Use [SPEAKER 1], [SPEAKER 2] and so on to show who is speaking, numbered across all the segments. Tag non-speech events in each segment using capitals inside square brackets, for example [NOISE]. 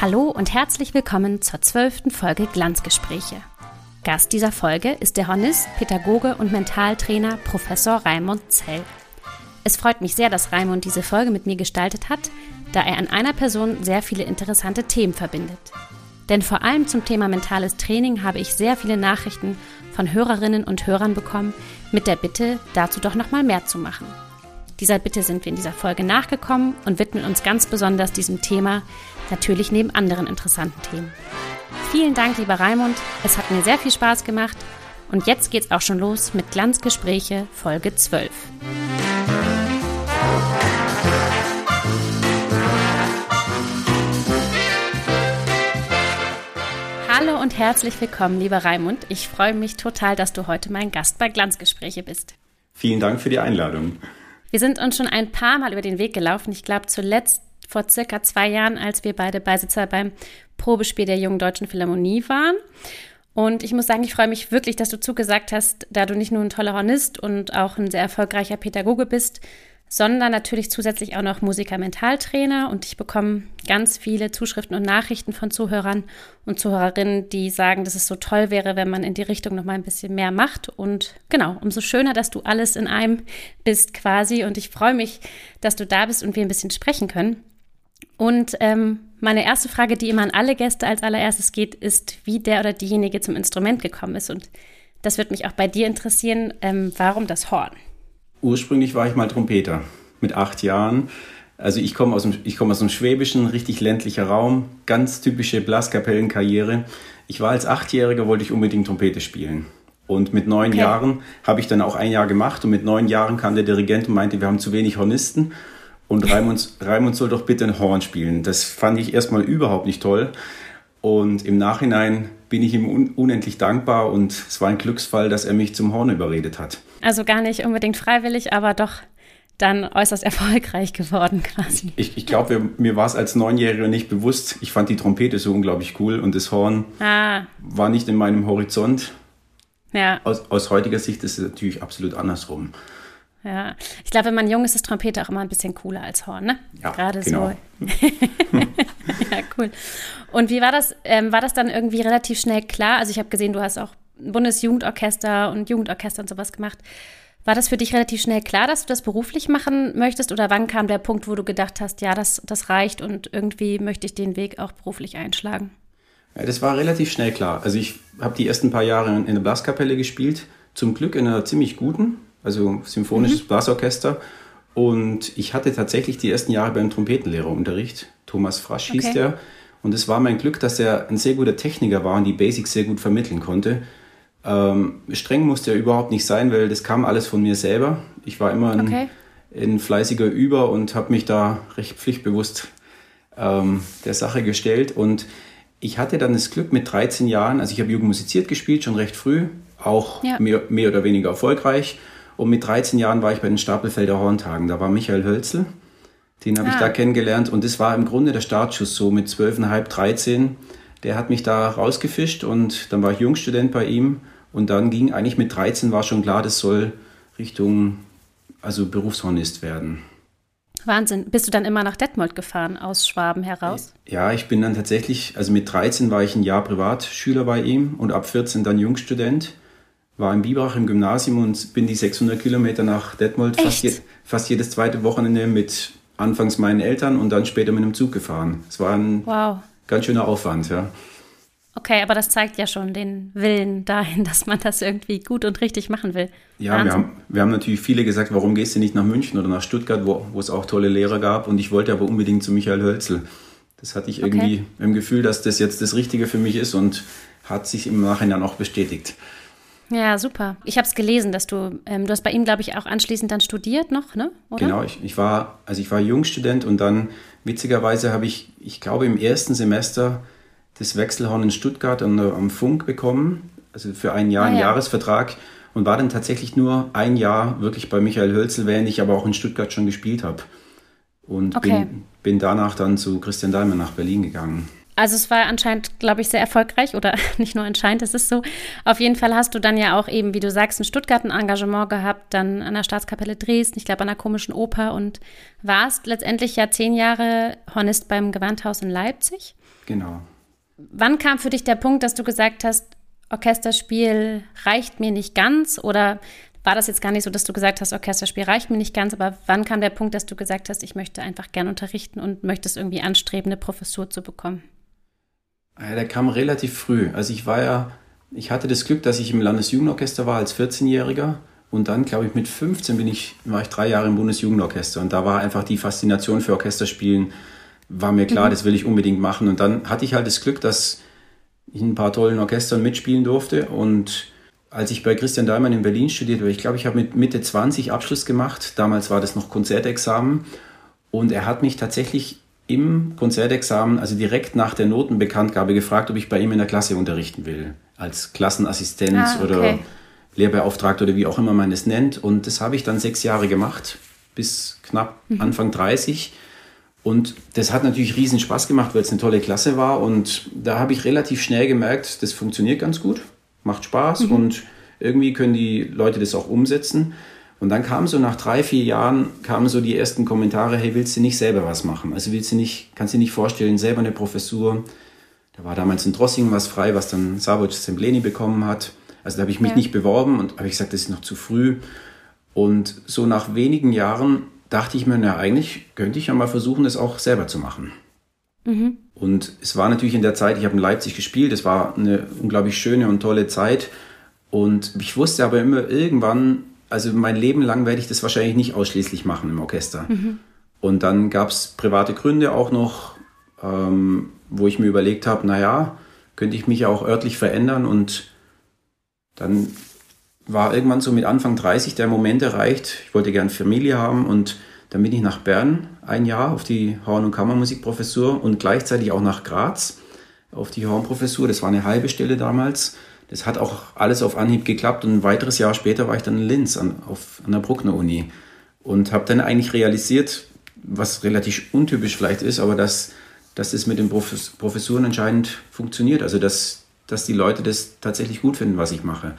[SPEAKER 1] Hallo und herzlich willkommen zur zwölften Folge Glanzgespräche. Gast dieser Folge ist der Hornist, Pädagoge und Mentaltrainer Professor Raimund Zell. Es freut mich sehr, dass Raimund diese Folge mit mir gestaltet hat, da er an einer Person sehr viele interessante Themen verbindet. Denn vor allem zum Thema mentales Training habe ich sehr viele Nachrichten von Hörerinnen und Hörern bekommen mit der Bitte, dazu doch noch mal mehr zu machen. Dieser Bitte sind wir in dieser Folge nachgekommen und widmen uns ganz besonders diesem Thema, natürlich neben anderen interessanten Themen. Vielen Dank, lieber Raimund. Es hat mir sehr viel Spaß gemacht. Und jetzt geht's auch schon los mit Glanzgespräche Folge 12. Hallo und herzlich willkommen, lieber Raimund. Ich freue mich total, dass du heute mein Gast bei Glanzgespräche bist.
[SPEAKER 2] Vielen Dank für die Einladung.
[SPEAKER 1] Wir sind uns schon ein paar Mal über den Weg gelaufen. Ich glaube, zuletzt vor circa zwei Jahren, als wir beide Beisitzer beim Probespiel der Jungen Deutschen Philharmonie waren. Und ich muss sagen, ich freue mich wirklich, dass du zugesagt hast, da du nicht nur ein toller Hornist und auch ein sehr erfolgreicher Pädagoge bist, sondern natürlich zusätzlich auch noch Musiker-Mentaltrainer. Und ich bekomme ganz viele Zuschriften und Nachrichten von Zuhörern und Zuhörerinnen, die sagen, dass es so toll wäre, wenn man in die Richtung noch mal ein bisschen mehr macht. Und genau, umso schöner, dass du alles in einem bist quasi. Und ich freue mich, dass du da bist und wir ein bisschen sprechen können. Und ähm, meine erste Frage, die immer an alle Gäste als allererstes geht, ist, wie der oder diejenige zum Instrument gekommen ist. Und das wird mich auch bei dir interessieren. Ähm, warum das Horn?
[SPEAKER 2] Ursprünglich war ich mal Trompeter mit acht Jahren. Also ich komme aus dem, ich komme aus dem schwäbischen, richtig ländlicher Raum, ganz typische Blaskapellenkarriere. Ich war als Achtjähriger, wollte ich unbedingt Trompete spielen. Und mit neun okay. Jahren habe ich dann auch ein Jahr gemacht und mit neun Jahren kam der Dirigent und meinte, wir haben zu wenig Hornisten und [LAUGHS] Raimund, Raimund soll doch bitte ein Horn spielen. Das fand ich erstmal überhaupt nicht toll. Und im Nachhinein bin ich ihm un unendlich dankbar und es war ein Glücksfall, dass er mich zum Horn überredet hat.
[SPEAKER 1] Also gar nicht unbedingt freiwillig, aber doch dann äußerst [LAUGHS] erfolgreich geworden quasi.
[SPEAKER 2] Ich, ich glaube, mir war es als Neunjähriger nicht bewusst. Ich fand die Trompete so unglaublich cool und das Horn ah. war nicht in meinem Horizont. Ja. Aus, aus heutiger Sicht ist es natürlich absolut andersrum.
[SPEAKER 1] Ja, ich glaube, wenn man jung ist, ist Trompete auch immer ein bisschen cooler als Horn, ne?
[SPEAKER 2] Ja, Gerade genau. so. [LAUGHS]
[SPEAKER 1] ja, cool. Und wie war das? Ähm, war das dann irgendwie relativ schnell klar? Also ich habe gesehen, du hast auch Bundesjugendorchester und Jugendorchester und sowas gemacht. War das für dich relativ schnell klar, dass du das beruflich machen möchtest? Oder wann kam der Punkt, wo du gedacht hast, ja, das, das reicht und irgendwie möchte ich den Weg auch beruflich einschlagen?
[SPEAKER 2] Ja, das war relativ schnell klar. Also ich habe die ersten paar Jahre in der Blaskapelle gespielt. Zum Glück in einer ziemlich guten, also symphonisches mhm. Blasorchester. Und ich hatte tatsächlich die ersten Jahre beim Trompetenlehrerunterricht. Thomas Frasch hieß okay. der. Und es war mein Glück, dass er ein sehr guter Techniker war und die Basics sehr gut vermitteln konnte. Ähm, streng musste er überhaupt nicht sein, weil das kam alles von mir selber. Ich war immer ein, okay. ein fleißiger Über und habe mich da recht pflichtbewusst ähm, der Sache gestellt. Und ich hatte dann das Glück mit 13 Jahren, also ich habe Jugend musiziert gespielt, schon recht früh, auch ja. mehr, mehr oder weniger erfolgreich. Und mit 13 Jahren war ich bei den Stapelfelder Horntagen. Da war Michael Hölzel. Den habe ah. ich da kennengelernt. Und das war im Grunde der Startschuss so mit 12,5, 13. Der hat mich da rausgefischt und dann war ich Jungstudent bei ihm. Und dann ging eigentlich mit 13 war schon klar, das soll Richtung also Berufshornist werden.
[SPEAKER 1] Wahnsinn. Bist du dann immer nach Detmold gefahren aus Schwaben heraus?
[SPEAKER 2] Ja, ich bin dann tatsächlich, also mit 13 war ich ein Jahr Privatschüler bei ihm und ab 14 dann Jungstudent war in Biberach im Gymnasium und bin die 600 Kilometer nach Detmold fast, je, fast, jedes zweite Wochenende mit anfangs meinen Eltern und dann später mit einem Zug gefahren. Es war ein wow. Ganz schöner Aufwand, ja.
[SPEAKER 1] Okay, aber das zeigt ja schon den Willen dahin, [LAUGHS] dass man das irgendwie gut und richtig machen will.
[SPEAKER 2] Ja, wir haben, wir haben natürlich viele gesagt, warum gehst du nicht nach München oder nach Stuttgart, wo, wo es auch tolle Lehrer gab. Und ich wollte aber unbedingt zu Michael Hölzel. Das hatte ich irgendwie okay. im Gefühl, dass das jetzt das Richtige für mich ist und hat sich im Nachhinein auch bestätigt.
[SPEAKER 1] Ja, super. Ich habe es gelesen, dass du, ähm, du hast bei ihm, glaube ich, auch anschließend dann studiert noch, ne?
[SPEAKER 2] Oder? Genau, ich, ich war, also ich war Jungstudent und dann witzigerweise habe ich, ich glaube, im ersten Semester das Wechselhorn in Stuttgart am, am Funk bekommen, also für ein Jahr, ah, einen ja. Jahresvertrag und war dann tatsächlich nur ein Jahr wirklich bei Michael Hölzel, während ich aber auch in Stuttgart schon gespielt habe. Und okay. bin, bin danach dann zu Christian Dahlmann nach Berlin gegangen.
[SPEAKER 1] Also es war anscheinend, glaube ich, sehr erfolgreich oder [LAUGHS] nicht nur anscheinend, es ist so. Auf jeden Fall hast du dann ja auch eben, wie du sagst, in Stuttgart ein Engagement gehabt, dann an der Staatskapelle Dresden, ich glaube an der komischen Oper und warst letztendlich ja zehn Jahre Hornist beim Gewandhaus in Leipzig.
[SPEAKER 2] Genau.
[SPEAKER 1] Wann kam für dich der Punkt, dass du gesagt hast, Orchesterspiel reicht mir nicht ganz oder war das jetzt gar nicht so, dass du gesagt hast, Orchesterspiel reicht mir nicht ganz, aber wann kam der Punkt, dass du gesagt hast, ich möchte einfach gern unterrichten und möchtest irgendwie anstreben, eine Professur zu bekommen?
[SPEAKER 2] Ja, der kam relativ früh. Also ich war ja, ich hatte das Glück, dass ich im Landesjugendorchester war als 14-Jähriger und dann, glaube ich, mit 15 bin ich, war ich drei Jahre im Bundesjugendorchester und da war einfach die Faszination für Orchesterspielen, war mir klar, mhm. das will ich unbedingt machen. Und dann hatte ich halt das Glück, dass ich in ein paar tollen Orchestern mitspielen durfte und als ich bei Christian Daimann in Berlin studiert habe, ich glaube, ich habe mit Mitte 20 Abschluss gemacht. Damals war das noch Konzertexamen. Und er hat mich tatsächlich im Konzertexamen, also direkt nach der Notenbekanntgabe, gefragt, ob ich bei ihm in der Klasse unterrichten will. Als Klassenassistent ah, okay. oder Lehrbeauftragter oder wie auch immer man es nennt. Und das habe ich dann sechs Jahre gemacht, bis knapp mhm. Anfang 30. Und das hat natürlich riesen Spaß gemacht, weil es eine tolle Klasse war. Und da habe ich relativ schnell gemerkt, das funktioniert ganz gut, macht Spaß mhm. und irgendwie können die Leute das auch umsetzen. Und dann kam so nach drei, vier Jahren, kamen so die ersten Kommentare, hey, willst du nicht selber was machen? Also willst du nicht, kannst du dir nicht vorstellen, selber eine Professur? Da war damals in Drossing was frei, was dann Saboc Sembleni bekommen hat. Also da habe ich mich ja. nicht beworben und habe ich gesagt, das ist noch zu früh. Und so nach wenigen Jahren dachte ich mir, na eigentlich könnte ich ja mal versuchen, das auch selber zu machen. Mhm. Und es war natürlich in der Zeit, ich habe in Leipzig gespielt, es war eine unglaublich schöne und tolle Zeit. Und ich wusste aber immer, irgendwann also mein Leben lang werde ich das wahrscheinlich nicht ausschließlich machen im Orchester. Mhm. Und dann gab es private Gründe auch noch, ähm, wo ich mir überlegt habe, naja, könnte ich mich ja auch örtlich verändern und dann war irgendwann so mit Anfang 30 der Moment erreicht, ich wollte gern Familie haben und dann bin ich nach Bern ein Jahr auf die Horn- und Kammermusikprofessur und gleichzeitig auch nach Graz auf die Hornprofessur. Das war eine halbe Stelle damals das hat auch alles auf Anhieb geklappt und ein weiteres Jahr später war ich dann in Linz an, auf, an der Bruckner Uni und habe dann eigentlich realisiert, was relativ untypisch vielleicht ist, aber dass, dass das mit den Professuren entscheidend funktioniert. Also dass, dass die Leute das tatsächlich gut finden, was ich mache.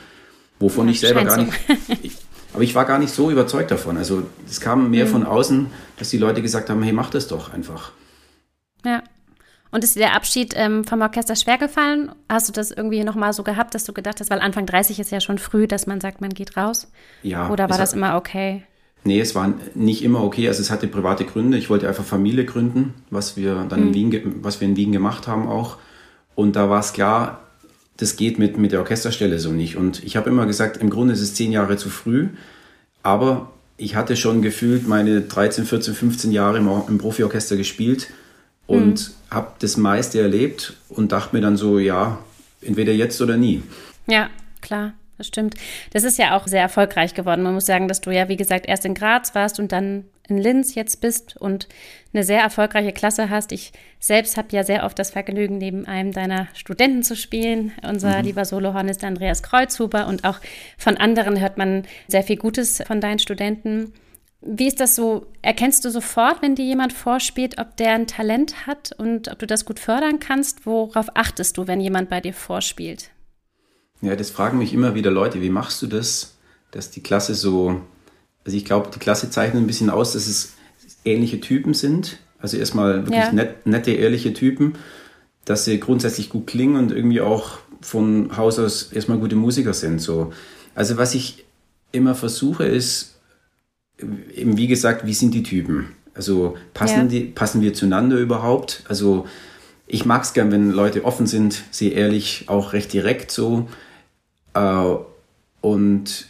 [SPEAKER 2] Wovon ja, ich selber gar nicht. [LAUGHS] Ich, aber ich war gar nicht so überzeugt davon. Also es kam mehr mhm. von außen, dass die Leute gesagt haben, hey, mach das doch einfach.
[SPEAKER 1] Ja. Und ist dir der Abschied ähm, vom Orchester schwer gefallen? Hast du das irgendwie nochmal so gehabt, dass du gedacht hast, weil Anfang 30 ist ja schon früh, dass man sagt, man geht raus? Ja. Oder war das hat, immer okay?
[SPEAKER 2] Nee, es war nicht immer okay. Also es hatte private Gründe. Ich wollte einfach Familie gründen, was wir dann mhm. in Wien, was wir in Wien gemacht haben auch. Und da war es klar, das geht mit, mit der Orchesterstelle so nicht. Und ich habe immer gesagt, im Grunde ist es zehn Jahre zu früh. Aber ich hatte schon gefühlt meine 13, 14, 15 Jahre im, im Profiorchester gespielt und mhm. habe das meiste erlebt und dachte mir dann so, ja, entweder jetzt oder nie.
[SPEAKER 1] Ja, klar. Das stimmt. Das ist ja auch sehr erfolgreich geworden. Man muss sagen, dass du ja, wie gesagt, erst in Graz warst und dann in Linz jetzt bist und eine sehr erfolgreiche Klasse hast. Ich selbst habe ja sehr oft das Vergnügen, neben einem deiner Studenten zu spielen. Unser mhm. lieber Solohorn ist Andreas Kreuzhuber und auch von anderen hört man sehr viel Gutes von deinen Studenten. Wie ist das so? Erkennst du sofort, wenn dir jemand vorspielt, ob der ein Talent hat und ob du das gut fördern kannst? Worauf achtest du, wenn jemand bei dir vorspielt?
[SPEAKER 2] Ja, das fragen mich immer wieder Leute. Wie machst du das, dass die Klasse so. Also, ich glaube, die Klasse zeichnet ein bisschen aus, dass es ähnliche Typen sind. Also, erstmal wirklich ja. net, nette, ehrliche Typen, dass sie grundsätzlich gut klingen und irgendwie auch von Haus aus erstmal gute Musiker sind. So. Also, was ich immer versuche, ist, eben wie gesagt, wie sind die Typen? Also passen, ja. die, passen wir zueinander überhaupt? Also ich mag es gern, wenn Leute offen sind, sehr ehrlich, auch recht direkt so. Äh, und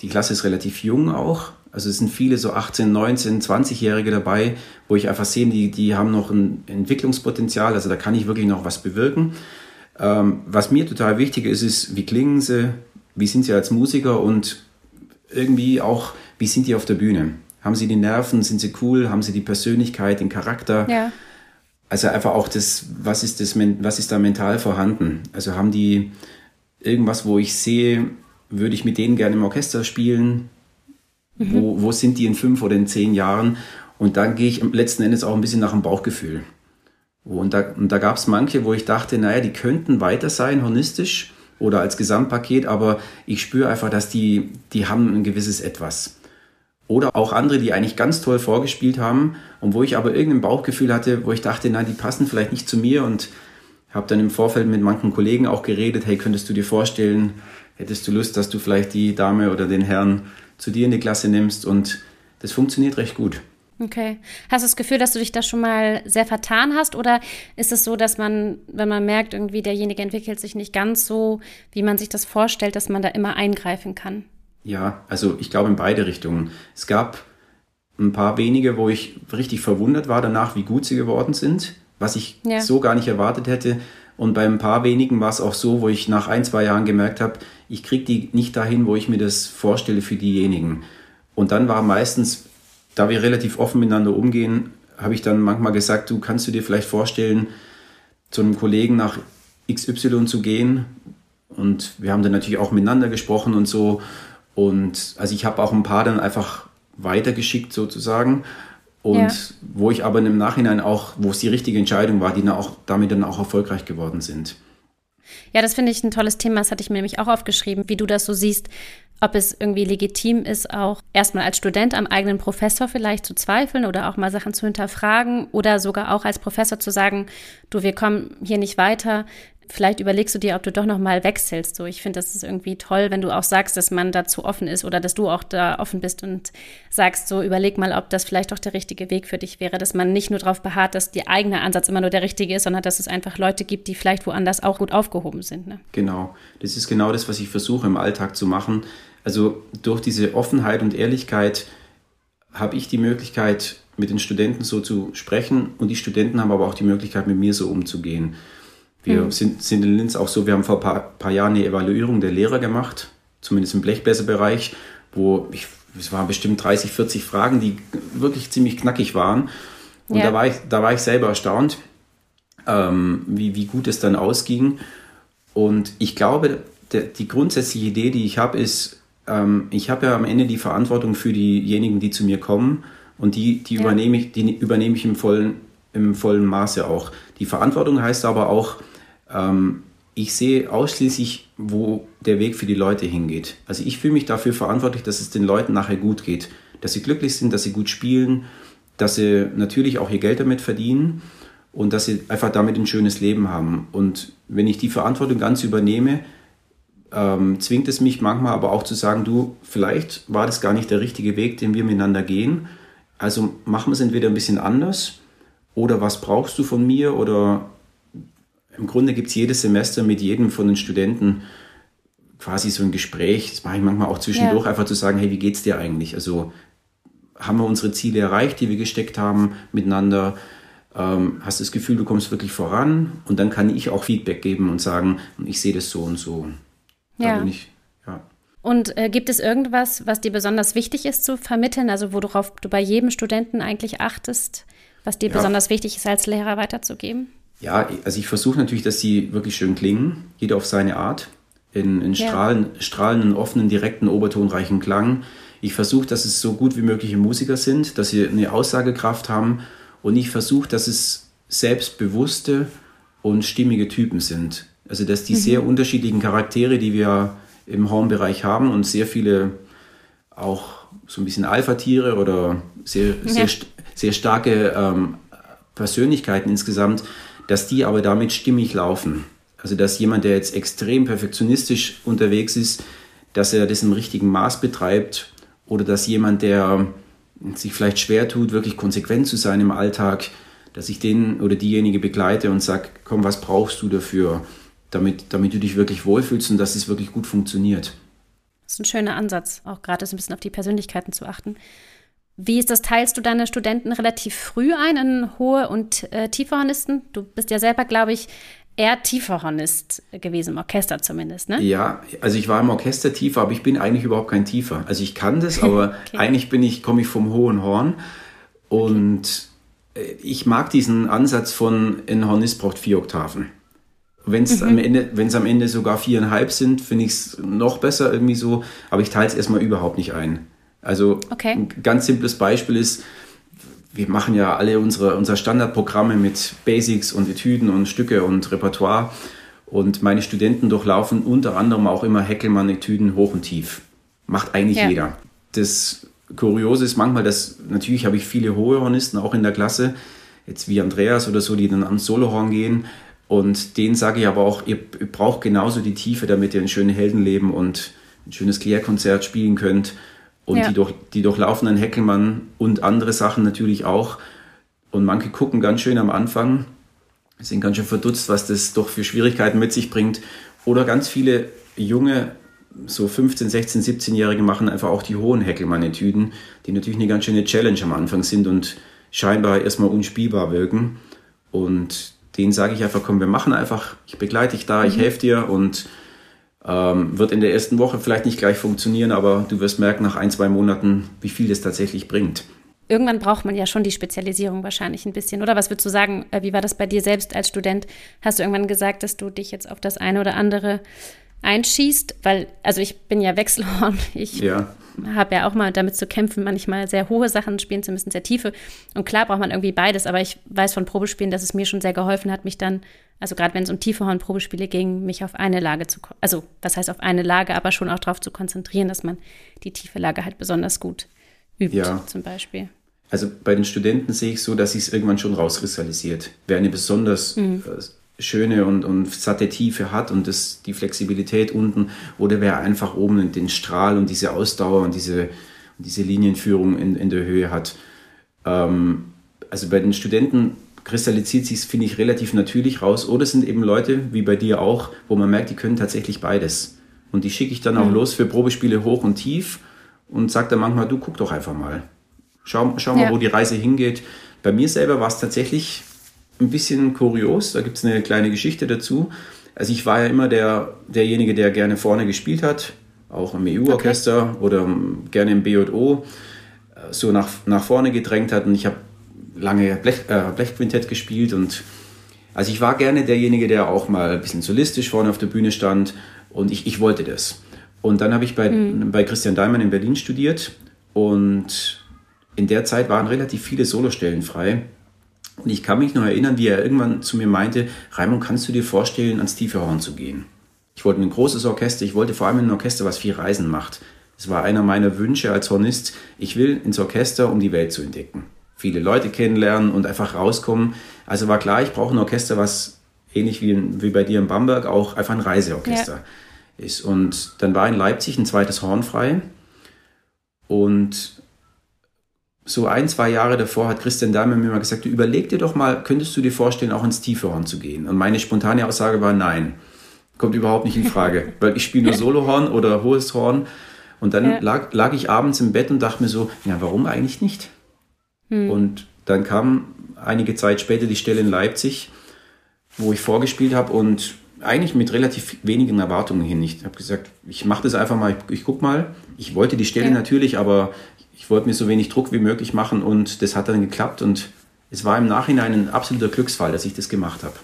[SPEAKER 2] die Klasse ist relativ jung auch. Also es sind viele so 18, 19, 20-Jährige dabei, wo ich einfach sehe, die, die haben noch ein Entwicklungspotenzial. Also da kann ich wirklich noch was bewirken. Ähm, was mir total wichtig ist, ist, wie klingen sie, wie sind sie als Musiker und irgendwie auch, wie sind die auf der Bühne? Haben sie die Nerven? Sind sie cool? Haben sie die Persönlichkeit, den Charakter? Ja. Also einfach auch das, was ist das, was ist da mental vorhanden? Also haben die irgendwas, wo ich sehe, würde ich mit denen gerne im Orchester spielen? Mhm. Wo, wo sind die in fünf oder in zehn Jahren? Und dann gehe ich letzten Endes auch ein bisschen nach dem Bauchgefühl. Und da, und da gab es manche, wo ich dachte, naja, die könnten weiter sein, hornistisch oder als Gesamtpaket, aber ich spüre einfach, dass die, die haben ein gewisses Etwas. Oder auch andere, die eigentlich ganz toll vorgespielt haben und wo ich aber irgendein Bauchgefühl hatte, wo ich dachte, na, die passen vielleicht nicht zu mir und habe dann im Vorfeld mit manchen Kollegen auch geredet, hey, könntest du dir vorstellen, hättest du Lust, dass du vielleicht die Dame oder den Herrn zu dir in die Klasse nimmst und das funktioniert recht gut.
[SPEAKER 1] Okay. Hast du das Gefühl, dass du dich da schon mal sehr vertan hast? Oder ist es so, dass man, wenn man merkt, irgendwie derjenige entwickelt sich nicht ganz so, wie man sich das vorstellt, dass man da immer eingreifen kann?
[SPEAKER 2] Ja, also ich glaube in beide Richtungen. Es gab ein paar wenige, wo ich richtig verwundert war danach, wie gut sie geworden sind, was ich ja. so gar nicht erwartet hätte. Und bei ein paar wenigen war es auch so, wo ich nach ein, zwei Jahren gemerkt habe, ich kriege die nicht dahin, wo ich mir das vorstelle für diejenigen. Und dann war meistens da wir relativ offen miteinander umgehen, habe ich dann manchmal gesagt, du kannst du dir vielleicht vorstellen, zu einem Kollegen nach XY zu gehen. Und wir haben dann natürlich auch miteinander gesprochen und so. Und also ich habe auch ein paar dann einfach weitergeschickt sozusagen. Und ja. wo ich aber im Nachhinein auch, wo es die richtige Entscheidung war, die dann auch, damit dann auch erfolgreich geworden sind.
[SPEAKER 1] Ja, das finde ich ein tolles Thema. Das hatte ich mir nämlich auch aufgeschrieben, wie du das so siehst ob es irgendwie legitim ist, auch erstmal als Student am eigenen Professor vielleicht zu zweifeln oder auch mal Sachen zu hinterfragen oder sogar auch als Professor zu sagen, du, wir kommen hier nicht weiter. Vielleicht überlegst du dir, ob du doch noch mal wechselst. So, ich finde, das ist irgendwie toll, wenn du auch sagst, dass man dazu offen ist oder dass du auch da offen bist und sagst, so überleg mal, ob das vielleicht doch der richtige Weg für dich wäre, dass man nicht nur darauf beharrt, dass der eigene Ansatz immer nur der richtige ist, sondern dass es einfach Leute gibt, die vielleicht woanders auch gut aufgehoben sind. Ne?
[SPEAKER 2] Genau, das ist genau das, was ich versuche im Alltag zu machen also durch diese Offenheit und Ehrlichkeit habe ich die Möglichkeit, mit den Studenten so zu sprechen und die Studenten haben aber auch die Möglichkeit, mit mir so umzugehen. Wir mhm. sind, sind in Linz auch so, wir haben vor ein paar, paar Jahren eine Evaluierung der Lehrer gemacht, zumindest im Blechbläserbereich, wo ich, es waren bestimmt 30, 40 Fragen, die wirklich ziemlich knackig waren. Und ja. da, war ich, da war ich selber erstaunt, ähm, wie, wie gut es dann ausging. Und ich glaube, der, die grundsätzliche Idee, die ich habe, ist, ähm, ich habe ja am Ende die Verantwortung für diejenigen, die zu mir kommen und die, die, ja. übernehme, ich, die übernehme ich im vollen, im vollen Maße auch. Die Verantwortung heißt aber auch, ähm, ich sehe ausschließlich, wo der Weg für die Leute hingeht. Also ich fühle mich dafür verantwortlich, dass es den Leuten nachher gut geht, dass sie glücklich sind, dass sie gut spielen, dass sie natürlich auch ihr Geld damit verdienen und dass sie einfach damit ein schönes Leben haben. Und wenn ich die Verantwortung ganz übernehme, ähm, zwingt es mich manchmal aber auch zu sagen, du, vielleicht war das gar nicht der richtige Weg, den wir miteinander gehen. Also machen wir es entweder ein bisschen anders oder was brauchst du von mir oder im Grunde gibt es jedes Semester mit jedem von den Studenten quasi so ein Gespräch, das mache ich manchmal auch zwischendurch, ja. einfach zu sagen, hey, wie geht's dir eigentlich? Also haben wir unsere Ziele erreicht, die wir gesteckt haben miteinander? Ähm, hast du das Gefühl, du kommst wirklich voran? Und dann kann ich auch Feedback geben und sagen, ich sehe das so und so.
[SPEAKER 1] Ja. Ich, ja. Und äh, gibt es irgendwas, was dir besonders wichtig ist zu vermitteln, also worauf du bei jedem Studenten eigentlich achtest, was dir ja. besonders wichtig ist, als Lehrer weiterzugeben?
[SPEAKER 2] Ja, also ich versuche natürlich, dass sie wirklich schön klingen, jeder auf seine Art, in, in ja. strahlen, strahlenden, offenen, direkten, obertonreichen Klang. Ich versuche, dass es so gut wie mögliche Musiker sind, dass sie eine Aussagekraft haben und ich versuche, dass es selbstbewusste und stimmige Typen sind. Also dass die mhm. sehr unterschiedlichen Charaktere, die wir im Hornbereich haben und sehr viele auch so ein bisschen Alpha-Tiere oder sehr, ja. sehr, sehr starke ähm, Persönlichkeiten insgesamt, dass die aber damit stimmig laufen. Also dass jemand, der jetzt extrem perfektionistisch unterwegs ist, dass er das im richtigen Maß betreibt oder dass jemand, der sich vielleicht schwer tut, wirklich konsequent zu sein im Alltag, dass ich den oder diejenige begleite und sage, komm, was brauchst du dafür? damit, damit du dich wirklich wohlfühlst und dass es wirklich gut funktioniert.
[SPEAKER 1] Das ist ein schöner Ansatz, auch gerade so ein bisschen auf die Persönlichkeiten zu achten. Wie ist das? Teilst du deine Studenten relativ früh ein in hohe und äh, tiefe Hornisten? Du bist ja selber, glaube ich, eher tiefer Hornist gewesen, im Orchester zumindest, ne?
[SPEAKER 2] Ja, also ich war im Orchester tiefer, aber ich bin eigentlich überhaupt kein Tiefer. Also ich kann das, [LAUGHS] aber okay. eigentlich bin ich, komme ich vom hohen Horn und okay. Äh, ich mag diesen Ansatz von ein Hornist braucht vier Oktaven. Wenn es mhm. am Ende, wenn es am Ende sogar viereinhalb sind, finde ich es noch besser irgendwie so. Aber ich teile es erstmal überhaupt nicht ein. Also okay. ein ganz simples Beispiel ist, wir machen ja alle unsere, unsere Standardprogramme mit Basics und Etüden und Stücke und Repertoire. Und meine Studenten durchlaufen unter anderem auch immer Heckelmann-Etüden hoch und tief. Macht eigentlich ja. jeder. Das Kuriose ist manchmal, dass natürlich habe ich viele hohe Hornisten auch in der Klasse, jetzt wie Andreas oder so, die dann ans Solohorn gehen. Und denen sage ich aber auch, ihr braucht genauso die Tiefe, damit ihr ein schönes Heldenleben und ein schönes Klärkonzert spielen könnt. Und ja. die, durch, die durchlaufen dann Heckelmann und andere Sachen natürlich auch. Und manche gucken ganz schön am Anfang, sind ganz schön verdutzt, was das doch für Schwierigkeiten mit sich bringt. Oder ganz viele junge, so 15, 16, 17-Jährige machen einfach auch die hohen Heckelmann-Etüden, die natürlich eine ganz schöne Challenge am Anfang sind und scheinbar erstmal unspielbar wirken. Und denen sage ich einfach, komm, wir machen einfach, ich begleite dich da, mhm. ich helfe dir und ähm, wird in der ersten Woche vielleicht nicht gleich funktionieren, aber du wirst merken nach ein, zwei Monaten, wie viel das tatsächlich bringt.
[SPEAKER 1] Irgendwann braucht man ja schon die Spezialisierung wahrscheinlich ein bisschen, oder? Was würdest du sagen, äh, wie war das bei dir selbst als Student? Hast du irgendwann gesagt, dass du dich jetzt auf das eine oder andere einschießt? Weil, also ich bin ja Wechselhorn, [LAUGHS] ich ja. habe ja auch mal damit zu kämpfen, manchmal sehr hohe Sachen spielen zu müssen, sehr tiefe. Und klar braucht man irgendwie beides, aber ich weiß von Probespielen, dass es mir schon sehr geholfen hat, mich dann also gerade wenn es um tiefe Hornprobespiele ging, mich auf eine Lage zu, also was heißt auf eine Lage, aber schon auch darauf zu konzentrieren, dass man die tiefe Lage halt besonders gut übt, ja. zum Beispiel.
[SPEAKER 2] Also bei den Studenten sehe ich so, dass sich es irgendwann schon rauskristallisiert. Wer eine besonders mhm. Schöne und, und satte Tiefe hat und das, die Flexibilität unten, oder wer einfach oben den Strahl und diese Ausdauer und diese, diese Linienführung in, in der Höhe hat. Ähm, also bei den Studenten kristallisiert sich, finde ich, relativ natürlich raus. Oder es sind eben Leute, wie bei dir auch, wo man merkt, die können tatsächlich beides. Und die schicke ich dann auch mhm. los für Probespiele hoch und tief und sage dann manchmal, du guck doch einfach mal. Schau, schau mal, ja. wo die Reise hingeht. Bei mir selber war es tatsächlich ein bisschen kurios. Da gibt es eine kleine Geschichte dazu. Also ich war ja immer der, derjenige, der gerne vorne gespielt hat, auch im EU-Orchester okay. oder gerne im BJO, äh, so nach, nach vorne gedrängt hat. Und ich habe lange Blech, äh, Blechquintett gespielt und also ich war gerne derjenige, der auch mal ein bisschen solistisch vorne auf der Bühne stand und ich, ich wollte das. Und dann habe ich bei, mhm. bei Christian Daimann in Berlin studiert und in der Zeit waren relativ viele Solostellen frei. Und ich kann mich noch erinnern, wie er irgendwann zu mir meinte, Raimund, kannst du dir vorstellen, ans tiefe Horn zu gehen? Ich wollte ein großes Orchester, ich wollte vor allem ein Orchester, was viel Reisen macht. Das war einer meiner Wünsche als Hornist. Ich will ins Orchester, um die Welt zu entdecken viele Leute kennenlernen und einfach rauskommen. Also war klar, ich brauche ein Orchester, was ähnlich wie, wie bei dir in Bamberg auch einfach ein Reiseorchester ja. ist. Und dann war in Leipzig ein zweites Horn frei. Und so ein, zwei Jahre davor hat Christian Daimler mir mal gesagt, du überleg dir doch mal, könntest du dir vorstellen, auch ins tiefe Horn zu gehen? Und meine spontane Aussage war nein. Kommt überhaupt nicht in Frage, [LAUGHS] weil ich spiele nur Solohorn oder hohes Horn. Und dann ja. lag, lag ich abends im Bett und dachte mir so, ja, warum eigentlich nicht? Hm. Und dann kam einige Zeit später die Stelle in Leipzig, wo ich vorgespielt habe und eigentlich mit relativ wenigen Erwartungen hin. Ich habe gesagt, ich mache das einfach mal, ich, ich guck mal. Ich wollte die Stelle ja. natürlich, aber ich wollte mir so wenig Druck wie möglich machen und das hat dann geklappt und es war im Nachhinein ein absoluter Glücksfall, dass ich das gemacht habe.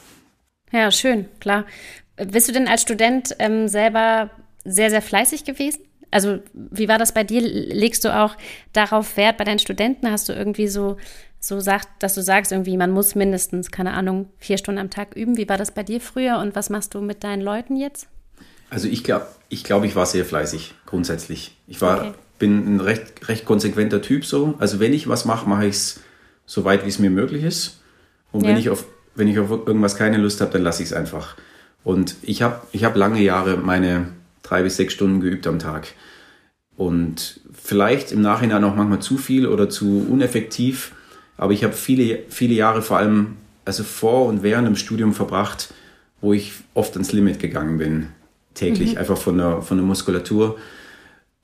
[SPEAKER 1] Ja, schön, klar. Bist du denn als Student ähm, selber sehr, sehr fleißig gewesen? Also wie war das bei dir? Legst du auch darauf Wert bei deinen Studenten? Hast du irgendwie so, so sagt, dass du sagst, irgendwie, man muss mindestens, keine Ahnung, vier Stunden am Tag üben? Wie war das bei dir früher und was machst du mit deinen Leuten jetzt?
[SPEAKER 2] Also ich glaube, ich, glaub, ich war sehr fleißig, grundsätzlich. Ich war, okay. Bin ein recht, recht konsequenter Typ so. Also wenn ich was mache, mache ich es so weit, wie es mir möglich ist. Und ja. wenn, ich auf, wenn ich auf irgendwas keine Lust habe, dann lasse ich es einfach. Und ich habe ich hab lange Jahre meine drei bis sechs Stunden geübt am Tag. Und vielleicht im Nachhinein auch manchmal zu viel oder zu uneffektiv. Aber ich habe viele, viele Jahre vor allem, also vor und während dem Studium verbracht, wo ich oft ans Limit gegangen bin, täglich, mhm. einfach von der, von der Muskulatur.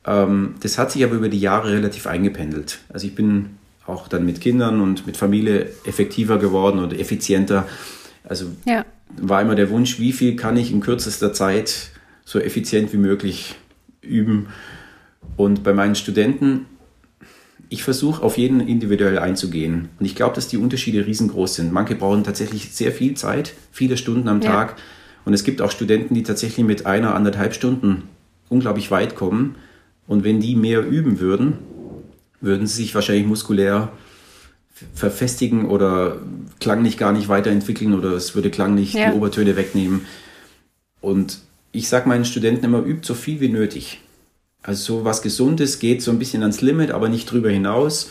[SPEAKER 2] Ähm, das hat sich aber über die Jahre relativ eingependelt. Also ich bin auch dann mit Kindern und mit Familie effektiver geworden oder effizienter. Also ja. war immer der Wunsch, wie viel kann ich in kürzester Zeit so effizient wie möglich üben. Und bei meinen Studenten, ich versuche auf jeden individuell einzugehen. Und ich glaube, dass die Unterschiede riesengroß sind. Manche brauchen tatsächlich sehr viel Zeit, viele Stunden am ja. Tag. Und es gibt auch Studenten, die tatsächlich mit einer, anderthalb Stunden unglaublich weit kommen. Und wenn die mehr üben würden, würden sie sich wahrscheinlich muskulär verfestigen oder klanglich gar nicht weiterentwickeln oder es würde klanglich ja. die Obertöne wegnehmen. Und ich sage meinen Studenten immer, übt so viel wie nötig. Also so was Gesundes geht so ein bisschen ans Limit, aber nicht drüber hinaus.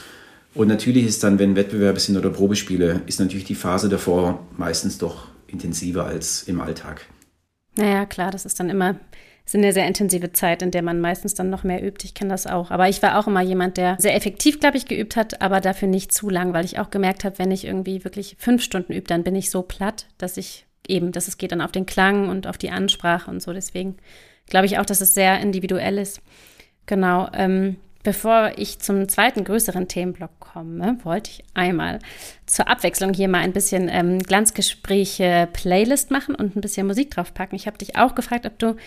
[SPEAKER 2] Und natürlich ist dann, wenn Wettbewerbe sind oder Probespiele, ist natürlich die Phase davor meistens doch intensiver als im Alltag.
[SPEAKER 1] Naja, klar, das ist dann immer ist eine sehr intensive Zeit, in der man meistens dann noch mehr übt. Ich kenne das auch. Aber ich war auch immer jemand, der sehr effektiv, glaube ich, geübt hat, aber dafür nicht zu lang, weil ich auch gemerkt habe, wenn ich irgendwie wirklich fünf Stunden übe, dann bin ich so platt, dass ich eben, dass es geht dann auf den Klang und auf die Ansprache und so. Deswegen glaube ich auch, dass es sehr individuell ist. Genau. Ähm, Bevor ich zum zweiten größeren Themenblock komme, wollte ich einmal zur Abwechslung hier mal ein bisschen ähm, Glanzgespräche Playlist machen und ein bisschen Musik draufpacken. Ich habe dich auch gefragt, ob du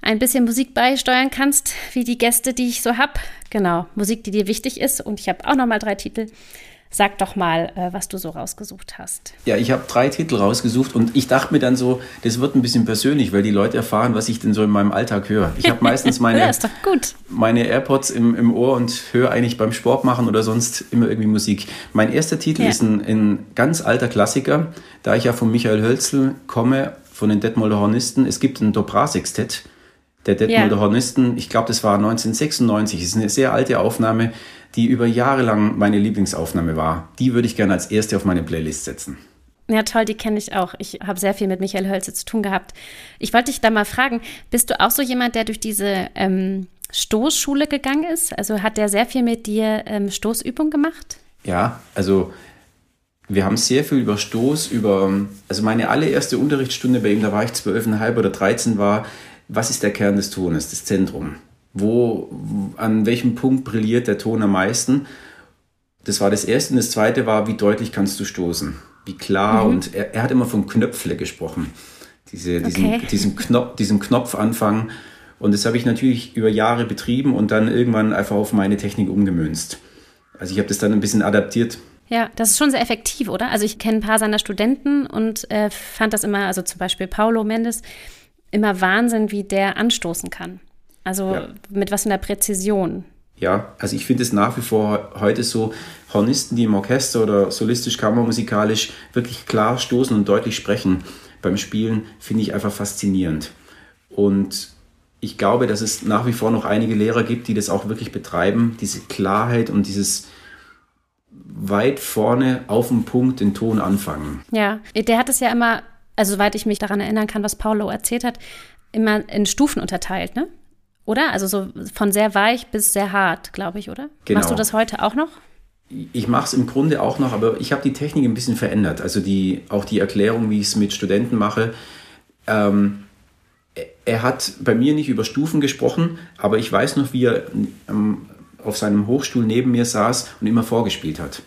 [SPEAKER 1] ein bisschen Musik beisteuern kannst, wie die Gäste, die ich so habe. Genau, Musik, die dir wichtig ist. Und ich habe auch noch mal drei Titel Sag doch mal, äh, was du so rausgesucht hast.
[SPEAKER 2] Ja, ich habe drei Titel rausgesucht und ich dachte mir dann so, das wird ein bisschen persönlich, weil die Leute erfahren, was ich denn so in meinem Alltag höre. Ich habe meistens [LAUGHS] meine, ja, meine AirPods im, im Ohr und höre eigentlich beim Sport machen oder sonst immer irgendwie Musik. Mein erster Titel ja. ist ein, ein ganz alter Klassiker, da ich ja von Michael Hölzel komme, von den Detmolder Hornisten. Es gibt ein Dobra-Sextett der Detmolder ja. Hornisten. Ich glaube, das war 1996. Das ist eine sehr alte Aufnahme die über Jahre lang meine Lieblingsaufnahme war. Die würde ich gerne als erste auf meine Playlist setzen.
[SPEAKER 1] Ja, toll, die kenne ich auch. Ich habe sehr viel mit Michael Hölze zu tun gehabt. Ich wollte dich da mal fragen, bist du auch so jemand, der durch diese ähm, Stoßschule gegangen ist? Also hat der sehr viel mit dir ähm, Stoßübung gemacht?
[SPEAKER 2] Ja, also wir haben sehr viel über Stoß, über, also meine allererste Unterrichtsstunde bei ihm, da war ich zwölfeinhalb oder dreizehn, war, was ist der Kern des Tones, das Zentrum? wo, an welchem Punkt brilliert der Ton am meisten. Das war das Erste. Und das Zweite war, wie deutlich kannst du stoßen? Wie klar. Mhm. Und er, er, hat immer von Knöpfle gesprochen. Diese, diesen, okay. diesen, Knopf, diesen Knopfanfang. Und das habe ich natürlich über Jahre betrieben und dann irgendwann einfach auf meine Technik umgemünzt. Also ich habe das dann ein bisschen adaptiert.
[SPEAKER 1] Ja, das ist schon sehr effektiv, oder? Also ich kenne ein paar seiner Studenten und äh, fand das immer, also zum Beispiel Paulo Mendes, immer Wahnsinn, wie der anstoßen kann. Also ja. mit was in der Präzision.
[SPEAKER 2] Ja, also ich finde es nach wie vor heute so, Hornisten, die im Orchester oder solistisch, kammermusikalisch wirklich klar stoßen und deutlich sprechen beim Spielen, finde ich einfach faszinierend. Und ich glaube, dass es nach wie vor noch einige Lehrer gibt, die das auch wirklich betreiben, diese Klarheit und dieses weit vorne auf den Punkt den Ton anfangen.
[SPEAKER 1] Ja, der hat es ja immer, also soweit ich mich daran erinnern kann, was Paulo erzählt hat, immer in Stufen unterteilt, ne? Oder? Also so von sehr weich bis sehr hart, glaube ich, oder? Genau. Machst du das heute auch noch?
[SPEAKER 2] Ich mache es im Grunde auch noch, aber ich habe die Technik ein bisschen verändert. Also die, auch die Erklärung, wie ich es mit Studenten mache. Ähm, er hat bei mir nicht über Stufen gesprochen, aber ich weiß noch, wie er ähm, auf seinem Hochstuhl neben mir saß und immer vorgespielt hat.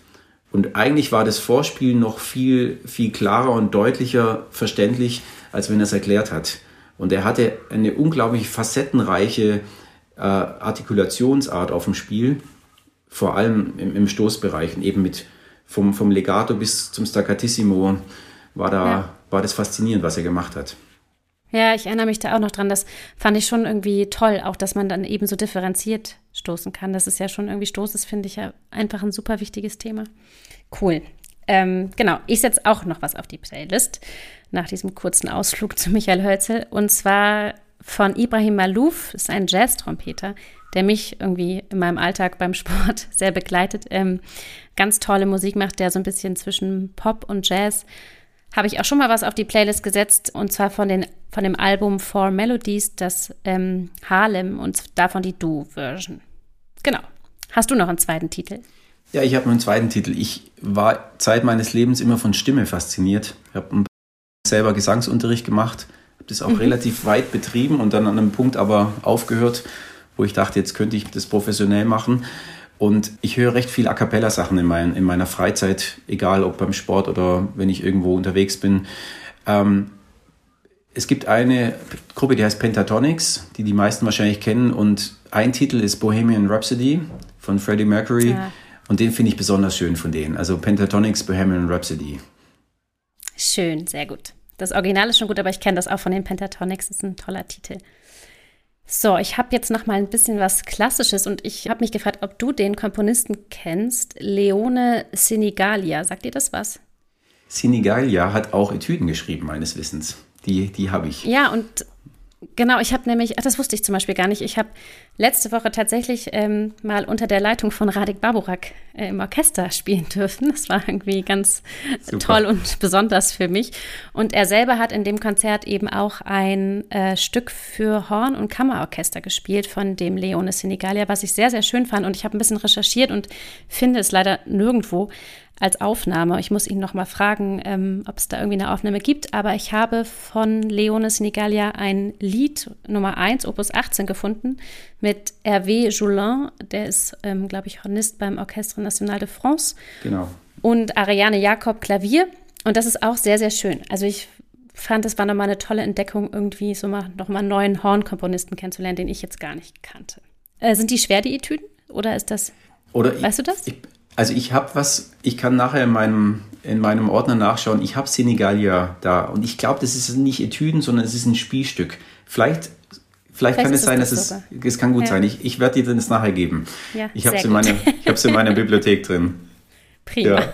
[SPEAKER 2] Und eigentlich war das Vorspielen noch viel, viel klarer und deutlicher verständlich, als wenn er es erklärt hat. Und er hatte eine unglaublich facettenreiche äh, Artikulationsart auf dem Spiel, vor allem im, im Stoßbereich und eben mit vom, vom Legato bis zum Staccatissimo war da ja. war das faszinierend, was er gemacht hat.
[SPEAKER 1] Ja, ich erinnere mich da auch noch dran. Das fand ich schon irgendwie toll, auch dass man dann eben so differenziert stoßen kann. Das ist ja schon irgendwie Stoß, das finde ich ja einfach ein super wichtiges Thema. Cool. Ähm, genau, ich setze auch noch was auf die Playlist nach diesem kurzen Ausflug zu Michael Hölzel. Und zwar von Ibrahim Malouf, das ist ein Jazz-Trompeter, der mich irgendwie in meinem Alltag beim Sport [LAUGHS] sehr begleitet. Ähm, ganz tolle Musik macht, der so ein bisschen zwischen Pop und Jazz. Habe ich auch schon mal was auf die Playlist gesetzt und zwar von, den, von dem Album Four Melodies, das ähm, Harlem und davon die Do-Version. Genau. Hast du noch einen zweiten Titel?
[SPEAKER 2] Ja, ich habe noch einen zweiten Titel. Ich war Zeit meines Lebens immer von Stimme fasziniert. Ich habe selber Gesangsunterricht gemacht, habe das auch mhm. relativ weit betrieben und dann an einem Punkt aber aufgehört, wo ich dachte, jetzt könnte ich das professionell machen. Und ich höre recht viel A cappella-Sachen in, mein, in meiner Freizeit, egal ob beim Sport oder wenn ich irgendwo unterwegs bin. Ähm, es gibt eine Gruppe, die heißt Pentatonics, die die meisten wahrscheinlich kennen. Und ein Titel ist Bohemian Rhapsody von Freddie Mercury. Ja. Und den finde ich besonders schön von denen. Also Pentatonics Bohemian Rhapsody.
[SPEAKER 1] Schön, sehr gut. Das Original ist schon gut, aber ich kenne das auch von den Pentatonics. Das ist ein toller Titel. So, ich habe jetzt noch mal ein bisschen was Klassisches und ich habe mich gefragt, ob du den Komponisten kennst, Leone Sinigalia. Sagt dir das was?
[SPEAKER 2] Sinigalia hat auch Etüden geschrieben, meines Wissens. Die, die habe ich.
[SPEAKER 1] Ja, und Genau, ich habe nämlich, ach, das wusste ich zum Beispiel gar nicht, ich habe letzte Woche tatsächlich ähm, mal unter der Leitung von Radik Baburak äh, im Orchester spielen dürfen. Das war irgendwie ganz Super. toll und besonders für mich. Und er selber hat in dem Konzert eben auch ein äh, Stück für Horn- und Kammerorchester gespielt von dem Leone Senegalia, was ich sehr, sehr schön fand. Und ich habe ein bisschen recherchiert und finde es leider nirgendwo als Aufnahme. Ich muss ihn noch mal fragen, ähm, ob es da irgendwie eine Aufnahme gibt. Aber ich habe von Leones Nigalia ein Lied Nummer 1, Opus 18, gefunden mit Hervé Joulin. Der ist, ähm, glaube ich, Hornist beim Orchestre National de France.
[SPEAKER 2] Genau.
[SPEAKER 1] Und Ariane Jakob Klavier. Und das ist auch sehr, sehr schön. Also ich fand, es war nochmal eine tolle Entdeckung, irgendwie so mal nochmal einen neuen Hornkomponisten kennenzulernen, den ich jetzt gar nicht kannte. Äh, sind die schwer, die Etüden? Oder ist das.
[SPEAKER 2] Oder
[SPEAKER 1] weißt ich, du das?
[SPEAKER 2] Ich, also ich habe was, ich kann nachher in meinem, in meinem Ordner nachschauen. Ich habe Senegalia da und ich glaube, das ist nicht Etüden, sondern es ist ein Spielstück. Vielleicht, vielleicht, vielleicht kann es sein, dass es, es kann gut ja. sein. Ich, ich werde dir das nachher geben. Ja, ich habe es in, meine, in meiner [LAUGHS] Bibliothek drin.
[SPEAKER 1] Prima. Ja.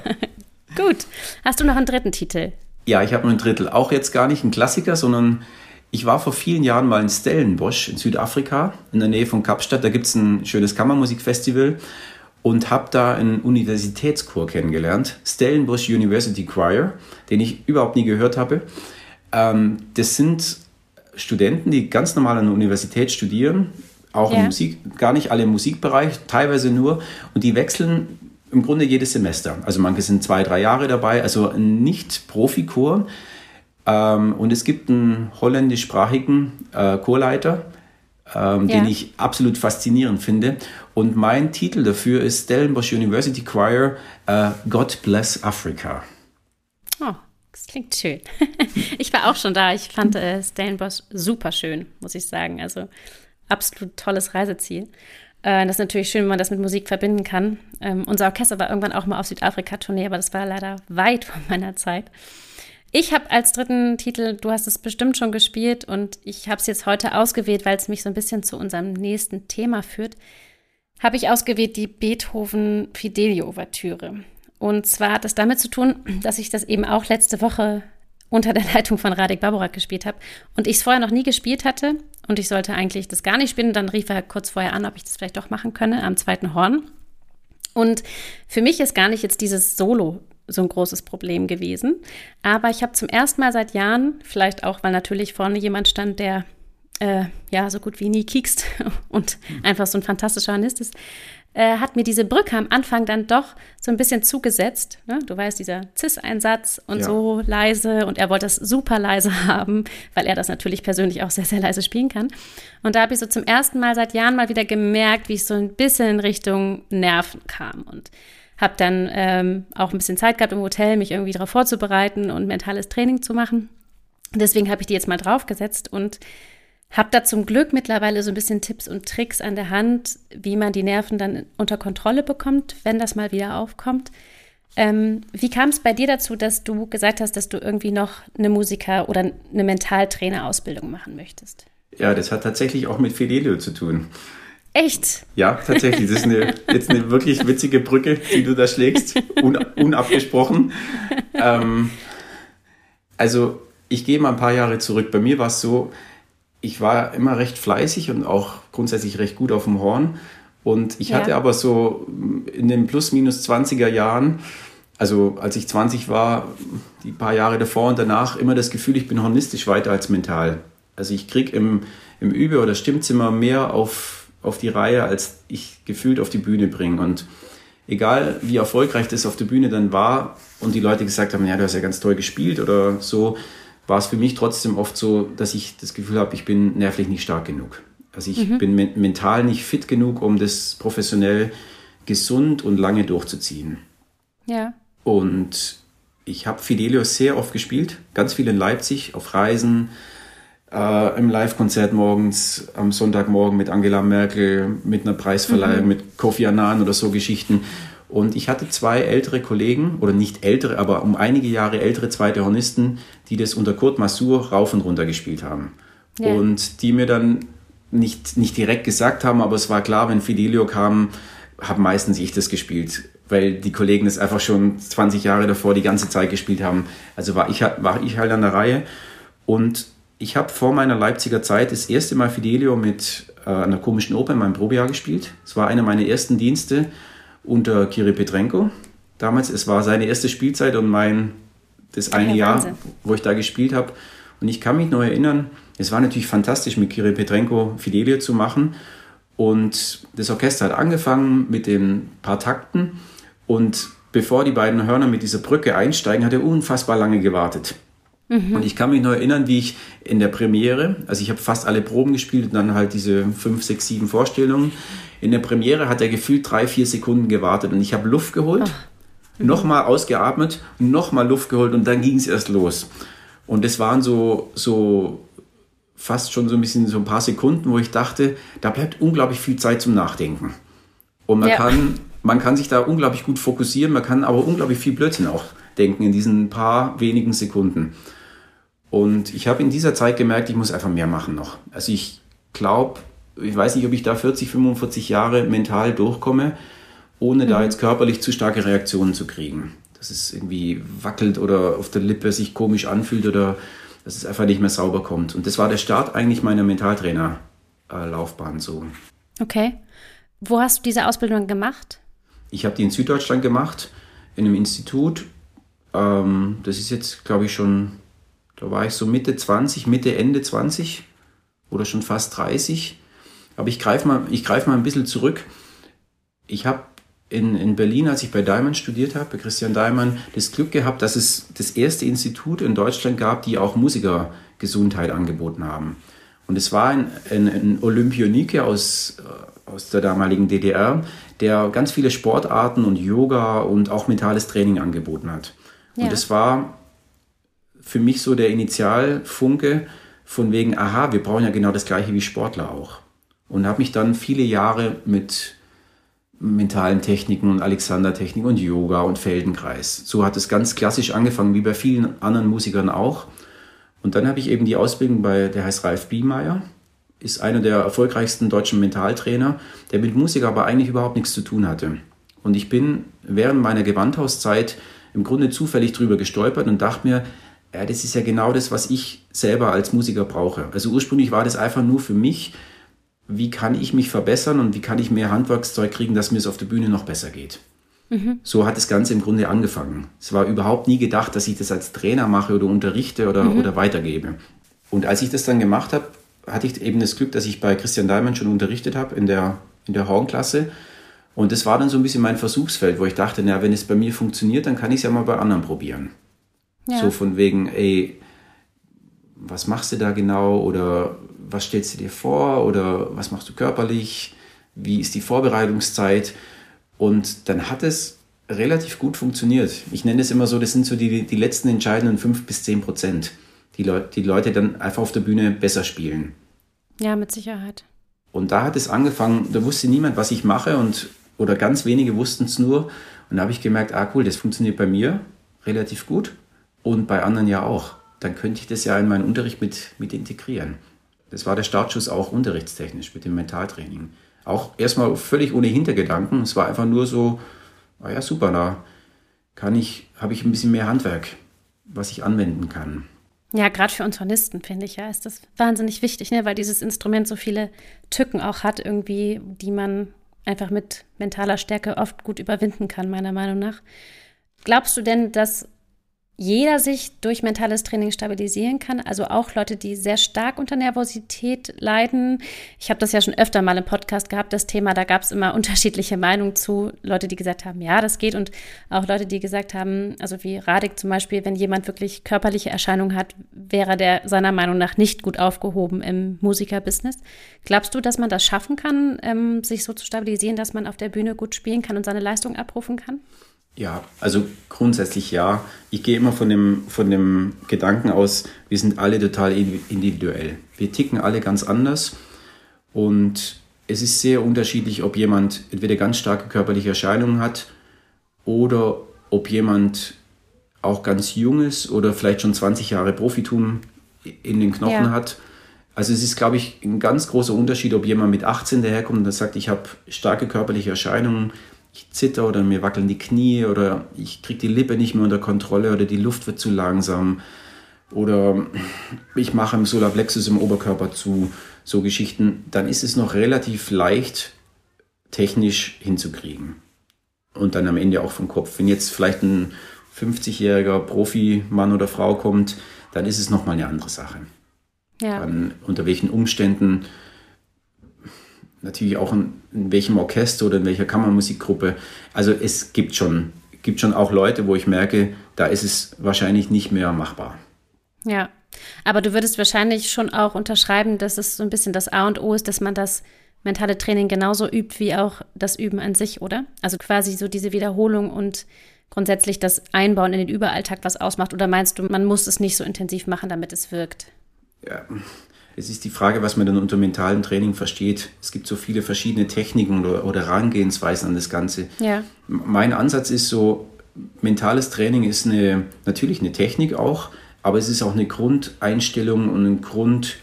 [SPEAKER 1] [LAUGHS] gut. Hast du noch einen dritten Titel?
[SPEAKER 2] Ja, ich habe noch einen Drittel. Auch jetzt gar nicht ein Klassiker, sondern ich war vor vielen Jahren mal in Stellenbosch in Südafrika, in der Nähe von Kapstadt. Da gibt es ein schönes Kammermusikfestival und habe da einen Universitätschor kennengelernt, Stellenbosch University Choir, den ich überhaupt nie gehört habe. Ähm, das sind Studenten, die ganz normal an der Universität studieren, auch ja. im Musik, gar nicht alle im Musikbereich, teilweise nur, und die wechseln im Grunde jedes Semester. Also manche sind zwei, drei Jahre dabei, also ein Nicht-Profi-Chor. Ähm, und es gibt einen holländischsprachigen äh, Chorleiter, ähm, ja. den ich absolut faszinierend finde. Und mein Titel dafür ist Stellenbosch University Choir uh, God Bless Africa.
[SPEAKER 1] Oh, das klingt schön. [LAUGHS] ich war auch schon da. Ich fand äh, Stellenbosch super schön, muss ich sagen. Also absolut tolles Reiseziel. Äh, das ist natürlich schön, wenn man das mit Musik verbinden kann. Ähm, unser Orchester war irgendwann auch mal auf Südafrika-Tournee, aber das war leider weit [LAUGHS] von meiner Zeit. Ich habe als dritten Titel, du hast es bestimmt schon gespielt und ich habe es jetzt heute ausgewählt, weil es mich so ein bisschen zu unserem nächsten Thema führt, habe ich ausgewählt die Beethoven Fidelio Ouvertüre. Und zwar hat es damit zu tun, dass ich das eben auch letzte Woche unter der [LAUGHS] Leitung von Radik Baborak gespielt habe und ich es vorher noch nie gespielt hatte und ich sollte eigentlich das gar nicht spielen. Dann rief er kurz vorher an, ob ich das vielleicht doch machen könne am zweiten Horn. Und für mich ist gar nicht jetzt dieses Solo so ein großes Problem gewesen. Aber ich habe zum ersten Mal seit Jahren, vielleicht auch, weil natürlich vorne jemand stand, der äh, ja so gut wie nie kiekst [LAUGHS] und einfach so ein fantastischer Hornist ist, äh, hat mir diese Brücke am Anfang dann doch so ein bisschen zugesetzt. Ne? Du weißt, dieser Cis-Einsatz und ja. so leise und er wollte das super leise [LAUGHS] haben, weil er das natürlich persönlich auch sehr, sehr leise spielen kann. Und da habe ich so zum ersten Mal seit Jahren mal wieder gemerkt, wie ich so ein bisschen in Richtung Nerven kam und habe dann ähm, auch ein bisschen Zeit gehabt im Hotel, mich irgendwie darauf vorzubereiten und mentales Training zu machen. Deswegen habe ich die jetzt mal draufgesetzt und habe da zum Glück mittlerweile so ein bisschen Tipps und Tricks an der Hand, wie man die Nerven dann unter Kontrolle bekommt, wenn das mal wieder aufkommt. Ähm, wie kam es bei dir dazu, dass du gesagt hast, dass du irgendwie noch eine Musiker- oder eine Mentaltrainerausbildung machen möchtest?
[SPEAKER 2] Ja, das hat tatsächlich auch mit Fidelio zu tun.
[SPEAKER 1] Echt?
[SPEAKER 2] Ja, tatsächlich. Das ist eine, jetzt eine wirklich witzige Brücke, die du da schlägst, un, unabgesprochen. Ähm, also, ich gehe mal ein paar Jahre zurück. Bei mir war es so, ich war immer recht fleißig und auch grundsätzlich recht gut auf dem Horn. Und ich ja. hatte aber so in den plus minus 20er Jahren, also als ich 20 war, die paar Jahre davor und danach, immer das Gefühl, ich bin hornistisch weiter als mental. Also ich kriege im, im Übe- oder Stimmzimmer mehr auf auf die Reihe, als ich gefühlt auf die Bühne bringe. Und egal wie erfolgreich das auf der Bühne dann war und die Leute gesagt haben, ja, du hast ja ganz toll gespielt oder so, war es für mich trotzdem oft so, dass ich das Gefühl habe, ich bin nervlich nicht stark genug. Also ich mhm. bin me mental nicht fit genug, um das professionell gesund und lange durchzuziehen.
[SPEAKER 1] Ja.
[SPEAKER 2] Und ich habe Fidelio sehr oft gespielt, ganz viel in Leipzig, auf Reisen, äh, im Live-Konzert morgens am Sonntagmorgen mit Angela Merkel, mit einer Preisverleihung, mhm. mit Kofi Annan oder so Geschichten. Und ich hatte zwei ältere Kollegen, oder nicht ältere, aber um einige Jahre ältere zweite Hornisten, die das unter Kurt Masur rauf und runter gespielt haben. Ja. Und die mir dann nicht, nicht direkt gesagt haben, aber es war klar, wenn Fidelio kam, habe meistens ich das gespielt, weil die Kollegen das einfach schon 20 Jahre davor die ganze Zeit gespielt haben. Also war ich, war ich halt an der Reihe. Und ich habe vor meiner Leipziger Zeit das erste Mal Fidelio mit äh, einer komischen Oper in meinem Probejahr gespielt. Es war einer meiner ersten Dienste unter Kiri Petrenko. Damals, es war seine erste Spielzeit und mein, das eine ja, Jahr, wo ich da gespielt habe. Und ich kann mich noch erinnern, es war natürlich fantastisch, mit Kirill Petrenko Fidelio zu machen. Und das Orchester hat angefangen mit den paar Takten. Und bevor die beiden Hörner mit dieser Brücke einsteigen, hat er unfassbar lange gewartet. Mhm. Und ich kann mich noch erinnern, wie ich in der Premiere, also ich habe fast alle Proben gespielt und dann halt diese fünf, sechs, sieben Vorstellungen. In der Premiere hat er gefühlt drei, vier Sekunden gewartet und ich habe Luft geholt, mhm. nochmal ausgeatmet, nochmal Luft geholt und dann ging es erst los. Und das waren so, so fast schon so ein bisschen so ein paar Sekunden, wo ich dachte, da bleibt unglaublich viel Zeit zum Nachdenken. Und man, ja. kann, man kann sich da unglaublich gut fokussieren, man kann aber unglaublich viel Blödsinn auch denken in diesen paar wenigen Sekunden. Und ich habe in dieser Zeit gemerkt, ich muss einfach mehr machen noch. Also ich glaube, ich weiß nicht, ob ich da 40, 45 Jahre mental durchkomme, ohne mhm. da jetzt körperlich zu starke Reaktionen zu kriegen dass es irgendwie wackelt oder auf der Lippe sich komisch anfühlt oder dass es einfach nicht mehr sauber kommt. Und das war der Start eigentlich meiner Mentaltrainer-Laufbahn so.
[SPEAKER 1] Okay. Wo hast du diese Ausbildung gemacht?
[SPEAKER 2] Ich habe die in Süddeutschland gemacht, in einem Institut. Ähm, das ist jetzt, glaube ich, schon, da war ich so Mitte 20, Mitte, Ende 20 oder schon fast 30. Aber ich greife mal, greif mal ein bisschen zurück. Ich habe in, in Berlin, als ich bei Diamond studiert habe, bei Christian Diamond, das Glück gehabt, dass es das erste Institut in Deutschland gab, die auch Musikergesundheit angeboten haben. Und es war ein, ein, ein Olympionike aus, äh, aus der damaligen DDR, der ganz viele Sportarten und Yoga und auch mentales Training angeboten hat. Ja. Und es war für mich so der Initialfunke von wegen, aha, wir brauchen ja genau das gleiche wie Sportler auch. Und habe mich dann viele Jahre mit mentalen Techniken und Alexander-Technik und Yoga und Feldenkreis. So hat es ganz klassisch angefangen, wie bei vielen anderen Musikern auch. Und dann habe ich eben die Ausbildung bei, der heißt Ralf Biemeyer, ist einer der erfolgreichsten deutschen Mentaltrainer, der mit Musik aber eigentlich überhaupt nichts zu tun hatte. Und ich bin während meiner Gewandhauszeit im Grunde zufällig drüber gestolpert und dachte mir, ja, das ist ja genau das, was ich selber als Musiker brauche. Also ursprünglich war das einfach nur für mich, wie kann ich mich verbessern und wie kann ich mehr Handwerkszeug kriegen, dass mir es auf der Bühne noch besser geht. Mhm. So hat das Ganze im Grunde angefangen. Es war überhaupt nie gedacht, dass ich das als Trainer mache oder unterrichte oder, mhm. oder weitergebe. Und als ich das dann gemacht habe, hatte ich eben das Glück, dass ich bei Christian Diamond schon unterrichtet habe in der, in der Hornklasse. Und das war dann so ein bisschen mein Versuchsfeld, wo ich dachte, na, wenn es bei mir funktioniert, dann kann ich es ja mal bei anderen probieren. Ja. So von wegen, ey, was machst du da genau? Oder was stellst du dir vor oder was machst du körperlich, wie ist die Vorbereitungszeit. Und dann hat es relativ gut funktioniert. Ich nenne es immer so, das sind so die, die letzten entscheidenden fünf bis zehn Prozent, die, Le die Leute dann einfach auf der Bühne besser spielen.
[SPEAKER 1] Ja, mit Sicherheit.
[SPEAKER 2] Und da hat es angefangen, da wusste niemand, was ich mache und oder ganz wenige wussten es nur. Und da habe ich gemerkt, ah cool, das funktioniert bei mir relativ gut und bei anderen ja auch. Dann könnte ich das ja in meinen Unterricht mit, mit integrieren. Das war der Startschuss auch unterrichtstechnisch mit dem Mentaltraining. Auch erstmal völlig ohne Hintergedanken. Es war einfach nur so, ah ja, super, da kann ich, habe ich ein bisschen mehr Handwerk, was ich anwenden kann.
[SPEAKER 1] Ja, gerade für uns Hornisten, finde ich, ja, ist das wahnsinnig wichtig, ne? weil dieses Instrument so viele Tücken auch hat, irgendwie, die man einfach mit mentaler Stärke oft gut überwinden kann, meiner Meinung nach. Glaubst du denn, dass jeder sich durch mentales Training stabilisieren kann. Also auch Leute, die sehr stark unter Nervosität leiden. Ich habe das ja schon öfter mal im Podcast gehabt, das Thema. Da gab es immer [LAUGHS] unterschiedliche Meinungen zu. Leute, die gesagt haben, ja, das geht. Und auch Leute, die gesagt haben, also wie Radik zum Beispiel, wenn jemand wirklich körperliche Erscheinungen hat, wäre der seiner Meinung nach nicht gut aufgehoben im Musikerbusiness. Glaubst du, dass man das schaffen kann, ähm, sich so zu stabilisieren, dass man auf der Bühne gut spielen kann und seine Leistung abrufen kann?
[SPEAKER 2] Ja, also grundsätzlich ja. Ich gehe immer von dem, von dem Gedanken aus, wir sind alle total individuell. Wir ticken alle ganz anders und es ist sehr unterschiedlich, ob jemand entweder ganz starke körperliche Erscheinungen hat oder ob jemand auch ganz jung ist oder vielleicht schon 20 Jahre Profitum in den Knochen ja. hat. Also es ist, glaube ich, ein ganz großer Unterschied, ob jemand mit 18 daherkommt und sagt, ich habe starke körperliche Erscheinungen, ich zitter oder mir wackeln die Knie oder ich kriege die Lippe nicht mehr unter Kontrolle oder die Luft wird zu langsam oder ich mache im Solarplexus im Oberkörper zu, so Geschichten, dann ist es noch relativ leicht technisch hinzukriegen. Und dann am Ende auch vom Kopf. Wenn jetzt vielleicht ein 50-jähriger Profi-Mann oder Frau kommt, dann ist es nochmal eine andere Sache. Ja. Dann, unter welchen Umständen, natürlich auch in, in, welchem Orchester oder in welcher Kammermusikgruppe. Also es gibt schon, gibt schon auch Leute, wo ich merke, da ist es wahrscheinlich nicht mehr machbar.
[SPEAKER 1] Ja, aber du würdest wahrscheinlich schon auch unterschreiben, dass es so ein bisschen das A und O ist, dass man das mentale Training genauso übt wie auch das Üben an sich, oder? Also quasi so diese Wiederholung und grundsätzlich das Einbauen in den Überalltag was ausmacht? Oder meinst du, man muss es nicht so intensiv machen, damit es wirkt?
[SPEAKER 2] Ja, es ist die Frage, was man dann unter mentalem Training versteht. Es gibt so viele verschiedene Techniken oder, oder Herangehensweisen an das Ganze. Ja. Mein Ansatz ist so, mentales Training ist eine, natürlich eine Technik auch, aber es ist auch eine Grundeinstellung und ein Grund,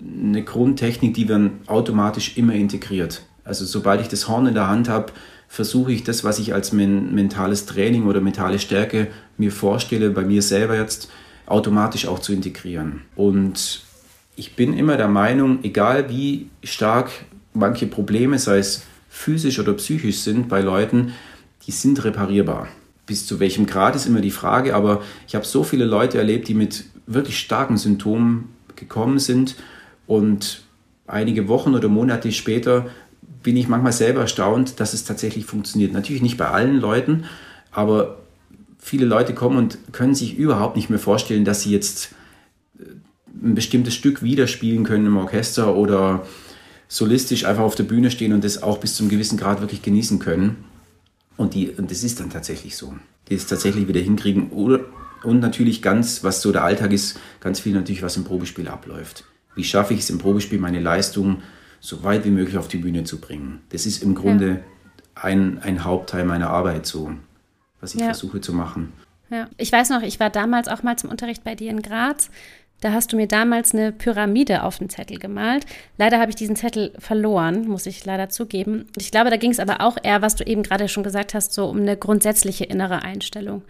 [SPEAKER 2] eine Grundtechnik, die man automatisch immer integriert. Also sobald ich das Horn in der Hand habe, versuche ich das, was ich als men mentales Training oder mentale Stärke mir vorstelle, bei mir selber jetzt automatisch auch zu integrieren. Und ich bin immer der Meinung, egal wie stark manche Probleme, sei es physisch oder psychisch sind bei Leuten, die sind reparierbar. Bis zu welchem Grad ist immer die Frage, aber ich habe so viele Leute erlebt, die mit wirklich starken Symptomen gekommen sind und einige Wochen oder Monate später bin ich manchmal selber erstaunt, dass es tatsächlich funktioniert. Natürlich nicht bei allen Leuten, aber viele Leute kommen und können sich überhaupt nicht mehr vorstellen, dass sie jetzt ein bestimmtes Stück widerspielen können im Orchester oder solistisch einfach auf der Bühne stehen und das auch bis zum gewissen Grad wirklich genießen können. Und, die, und das ist dann tatsächlich so. Die es tatsächlich wieder hinkriegen. Oder, und natürlich ganz, was so der Alltag ist, ganz viel natürlich, was im Probespiel abläuft. Wie schaffe ich es im Probespiel, meine Leistung so weit wie möglich auf die Bühne zu bringen? Das ist im Grunde ja. ein, ein Hauptteil meiner Arbeit, so, was ich ja. versuche zu machen.
[SPEAKER 1] Ja, ich weiß noch, ich war damals auch mal zum Unterricht bei dir in Graz. Da hast du mir damals eine Pyramide auf den Zettel gemalt. Leider habe ich diesen Zettel verloren, muss ich leider zugeben. Ich glaube, da ging es aber auch eher, was du eben gerade schon gesagt hast, so um eine grundsätzliche innere Einstellung.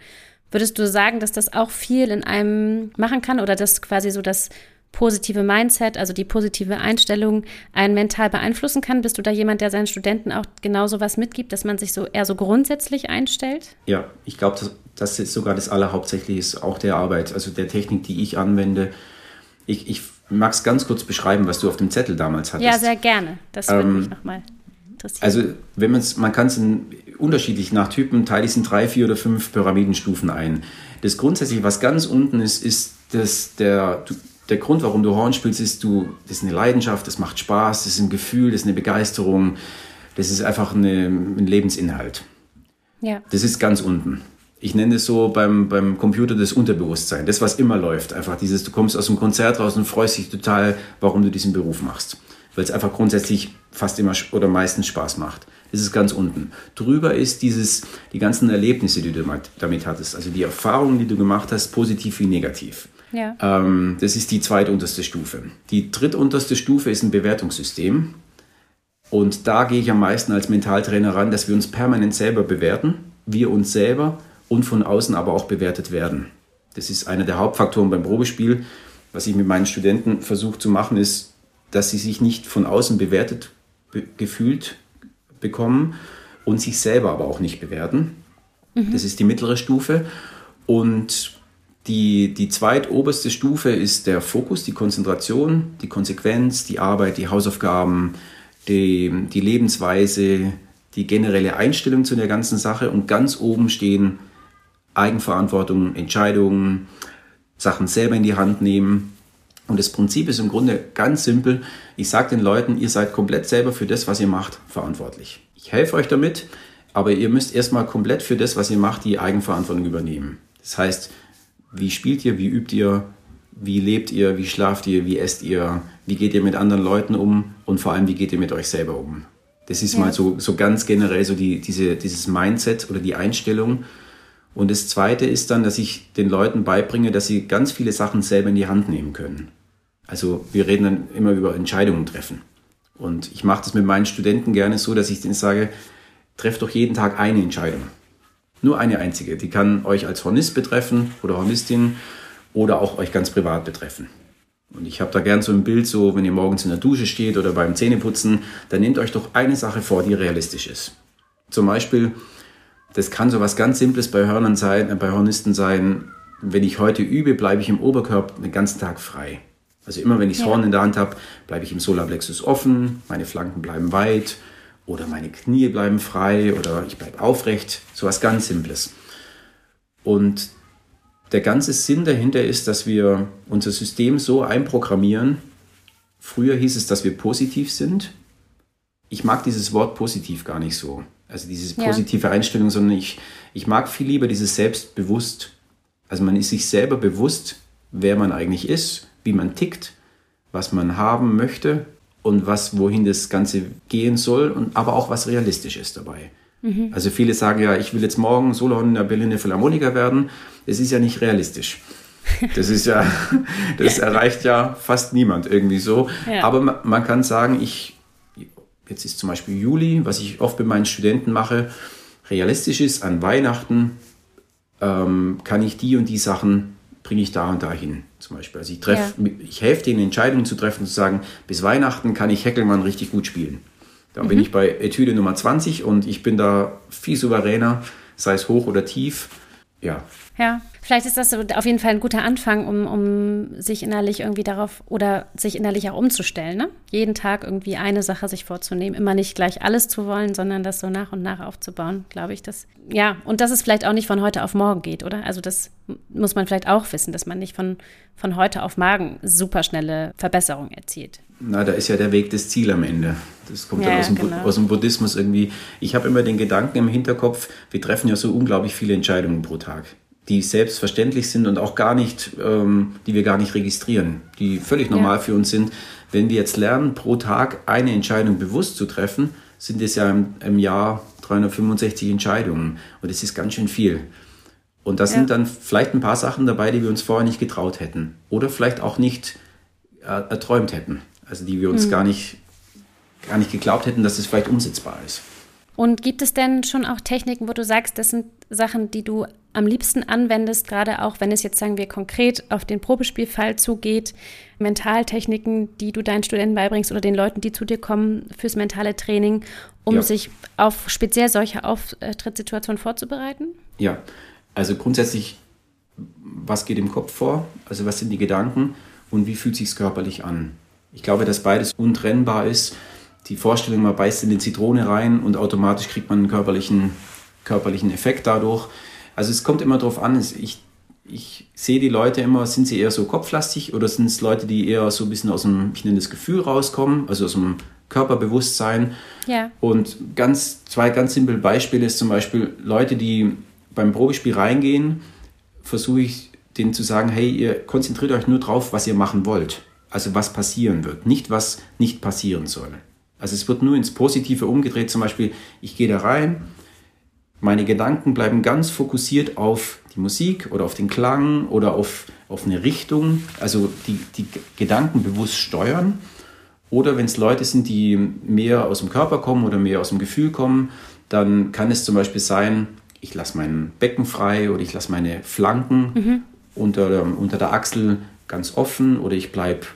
[SPEAKER 1] Würdest du sagen, dass das auch viel in einem machen kann oder dass quasi so das positive Mindset, also die positive Einstellung, einen mental beeinflussen kann? Bist du da jemand, der seinen Studenten auch genau so was mitgibt, dass man sich so eher so grundsätzlich einstellt?
[SPEAKER 2] Ja, ich glaube, das, ist sogar das Allerhauptsächliche ist auch der Arbeit, also der Technik, die ich anwende. Ich, ich mag es ganz kurz beschreiben, was du auf dem Zettel damals hattest.
[SPEAKER 1] Ja, sehr gerne. Das würde ähm, mich nochmal interessieren.
[SPEAKER 2] Also, wenn man's, man kann es unterschiedlich nach Typen, teile ich es in drei, vier oder fünf Pyramidenstufen ein. Das grundsätzliche, was ganz unten ist, ist, dass der, der Grund, warum du Horn spielst, ist, du, das ist eine Leidenschaft, das macht Spaß, das ist ein Gefühl, das ist eine Begeisterung, das ist einfach eine, ein Lebensinhalt. Ja. Das ist ganz unten. Ich nenne es so beim, beim Computer das Unterbewusstsein, das, was immer läuft. Einfach dieses, du kommst aus dem Konzert raus und freust dich total, warum du diesen Beruf machst. Weil es einfach grundsätzlich fast immer oder meistens Spaß macht. Das ist ganz unten. Drüber ist dieses, die ganzen Erlebnisse, die du damit hattest. Also die Erfahrungen, die du gemacht hast, positiv wie negativ. Ja. Ähm, das ist die zweitunterste Stufe. Die drittunterste Stufe ist ein Bewertungssystem. Und da gehe ich am meisten als Mentaltrainer ran, dass wir uns permanent selber bewerten, wir uns selber und von außen aber auch bewertet werden. Das ist einer der Hauptfaktoren beim Probespiel. Was ich mit meinen Studenten versuche zu machen, ist, dass sie sich nicht von außen bewertet be gefühlt bekommen und sich selber aber auch nicht bewerten. Mhm. Das ist die mittlere Stufe. Und die, die zweitoberste Stufe ist der Fokus, die Konzentration, die Konsequenz, die Arbeit, die Hausaufgaben, die, die Lebensweise, die generelle Einstellung zu der ganzen Sache. Und ganz oben stehen Eigenverantwortung, Entscheidungen, Sachen selber in die Hand nehmen. Und das Prinzip ist im Grunde ganz simpel. Ich sage den Leuten, ihr seid komplett selber für das, was ihr macht, verantwortlich. Ich helfe euch damit, aber ihr müsst erstmal komplett für das, was ihr macht, die Eigenverantwortung übernehmen. Das heißt, wie spielt ihr, wie übt ihr, wie lebt ihr, wie schlaft ihr, wie esst ihr, wie geht ihr mit anderen Leuten um und vor allem, wie geht ihr mit euch selber um. Das ist ja. mal so, so ganz generell so die, diese, dieses Mindset oder die Einstellung. Und das Zweite ist dann, dass ich den Leuten beibringe, dass sie ganz viele Sachen selber in die Hand nehmen können. Also wir reden dann immer über Entscheidungen treffen. Und ich mache das mit meinen Studenten gerne so, dass ich denen sage, trefft doch jeden Tag eine Entscheidung. Nur eine einzige. Die kann euch als Hornist betreffen oder Hornistin oder auch euch ganz privat betreffen. Und ich habe da gern so ein Bild, so wenn ihr morgens in der Dusche steht oder beim Zähneputzen, dann nehmt euch doch eine Sache vor, die realistisch ist. Zum Beispiel, das kann so was ganz Simples bei Hörnern sein, äh, bei Hornisten sein. Wenn ich heute übe, bleibe ich im Oberkörper den ganzen Tag frei. Also immer wenn ich das ja. Horn in der Hand habe, bleibe ich im Solarplexus offen, meine Flanken bleiben weit oder meine Knie bleiben frei oder ich bleibe aufrecht. So was ganz Simples. Und der ganze Sinn dahinter ist, dass wir unser System so einprogrammieren. Früher hieß es, dass wir positiv sind. Ich mag dieses Wort positiv gar nicht so. Also diese positive ja. Einstellung, sondern ich, ich mag viel lieber dieses Selbstbewusst. Also man ist sich selber bewusst, wer man eigentlich ist, wie man tickt, was man haben möchte und was, wohin das Ganze gehen soll und aber auch was realistisch ist dabei. Mhm. Also viele sagen ja, ich will jetzt morgen Solon in der Berliner Philharmoniker werden. Das ist ja nicht realistisch. Das ist ja, [LAUGHS] das erreicht ja fast niemand irgendwie so. Ja. Aber man, man kann sagen, ich, jetzt ist zum Beispiel Juli, was ich oft bei meinen Studenten mache, realistisch ist, an Weihnachten ähm, kann ich die und die Sachen, bringe ich da und da hin. Zum Beispiel. Also ich, treff, ja. ich helfe denen, Entscheidungen zu treffen, zu sagen, bis Weihnachten kann ich Heckelmann richtig gut spielen. Da mhm. bin ich bei Etüde Nummer 20 und ich bin da viel souveräner, sei es hoch oder tief. Ja.
[SPEAKER 1] Ja, vielleicht ist das auf jeden Fall ein guter Anfang, um, um sich innerlich irgendwie darauf oder sich innerlich auch umzustellen. Ne? Jeden Tag irgendwie eine Sache sich vorzunehmen, immer nicht gleich alles zu wollen, sondern das so nach und nach aufzubauen, glaube ich. Das, ja, und dass es vielleicht auch nicht von heute auf morgen geht, oder? Also das muss man vielleicht auch wissen, dass man nicht von, von heute auf morgen superschnelle Verbesserungen erzielt
[SPEAKER 2] na, da ist ja der Weg das Ziel am Ende. Das kommt ja, dann aus dem, genau. aus dem Buddhismus irgendwie. Ich habe immer den Gedanken im Hinterkopf, wir treffen ja so unglaublich viele Entscheidungen pro Tag, die selbstverständlich sind und auch gar nicht, ähm, die wir gar nicht registrieren, die völlig normal ja. für uns sind. Wenn wir jetzt lernen, pro Tag eine Entscheidung bewusst zu treffen, sind es ja im, im Jahr 365 Entscheidungen. Und das ist ganz schön viel. Und da ja. sind dann vielleicht ein paar Sachen dabei, die wir uns vorher nicht getraut hätten. Oder vielleicht auch nicht äh, erträumt hätten. Also die wir uns mhm. gar, nicht, gar nicht geglaubt hätten, dass es vielleicht umsetzbar ist.
[SPEAKER 1] Und gibt es denn schon auch Techniken, wo du sagst, das sind Sachen, die du am liebsten anwendest, gerade auch wenn es jetzt, sagen wir, konkret auf den Probespielfall zugeht, Mentaltechniken, die du deinen Studenten beibringst oder den Leuten, die zu dir kommen fürs mentale Training, um ja. sich auf speziell solche Auftrittssituationen vorzubereiten?
[SPEAKER 2] Ja, also grundsätzlich, was geht im Kopf vor? Also was sind die Gedanken und wie fühlt sich körperlich an? Ich glaube, dass beides untrennbar ist. Die Vorstellung, man beißt in die Zitrone rein und automatisch kriegt man einen körperlichen, körperlichen Effekt dadurch. Also es kommt immer darauf an, ich, ich sehe die Leute immer, sind sie eher so kopflastig oder sind es Leute, die eher so ein bisschen aus dem, ich nenne das Gefühl rauskommen, also aus dem Körperbewusstsein. Ja. Und ganz, zwei ganz simple Beispiele ist zum Beispiel Leute, die beim Probespiel reingehen, versuche ich denen zu sagen, hey, ihr konzentriert euch nur drauf, was ihr machen wollt also was passieren wird, nicht was nicht passieren soll. Also es wird nur ins Positive umgedreht, zum Beispiel, ich gehe da rein, meine Gedanken bleiben ganz fokussiert auf die Musik oder auf den Klang oder auf, auf eine Richtung, also die, die Gedanken bewusst steuern. Oder wenn es Leute sind, die mehr aus dem Körper kommen oder mehr aus dem Gefühl kommen, dann kann es zum Beispiel sein, ich lasse mein Becken frei oder ich lasse meine Flanken mhm. unter, unter der Achsel ganz offen oder ich bleibe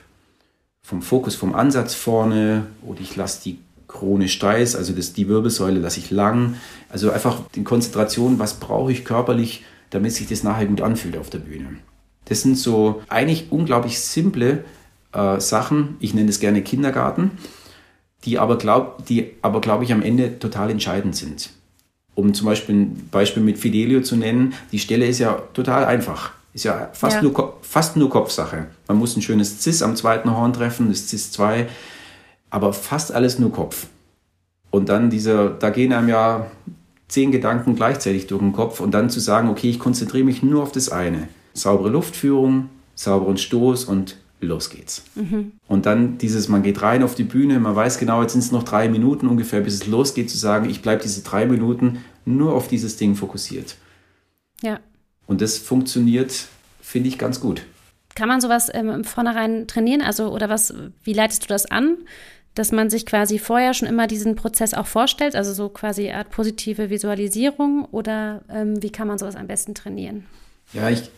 [SPEAKER 2] vom Fokus, vom Ansatz vorne oder ich lasse die Krone steil, also das, die Wirbelsäule lasse ich lang. Also einfach die Konzentration, was brauche ich körperlich, damit sich das nachher gut anfühlt auf der Bühne. Das sind so eigentlich unglaublich simple äh, Sachen, ich nenne es gerne Kindergarten, die aber glaube glaub ich am Ende total entscheidend sind. Um zum Beispiel ein Beispiel mit Fidelio zu nennen, die Stelle ist ja total einfach. Ist ja fast, ja. Nur, fast nur Kopfsache. Man muss ein schönes Cis am zweiten Horn treffen, das Cis 2, aber fast alles nur Kopf. Und dann dieser, da gehen einem ja zehn Gedanken gleichzeitig durch den Kopf und dann zu sagen, okay, ich konzentriere mich nur auf das eine. Saubere Luftführung, sauberen Stoß und los geht's. Mhm. Und dann dieses, man geht rein auf die Bühne, man weiß genau, jetzt sind es noch drei Minuten ungefähr, bis es losgeht, zu sagen, ich bleibe diese drei Minuten nur auf dieses Ding fokussiert.
[SPEAKER 1] Ja.
[SPEAKER 2] Und das funktioniert, finde ich, ganz gut.
[SPEAKER 1] Kann man sowas ähm, im Vornherein trainieren? Also, oder was, wie leitest du das an? Dass man sich quasi vorher schon immer diesen Prozess auch vorstellt, also so quasi eine Art positive Visualisierung oder ähm, wie kann man sowas am besten trainieren?
[SPEAKER 2] Ja, ich,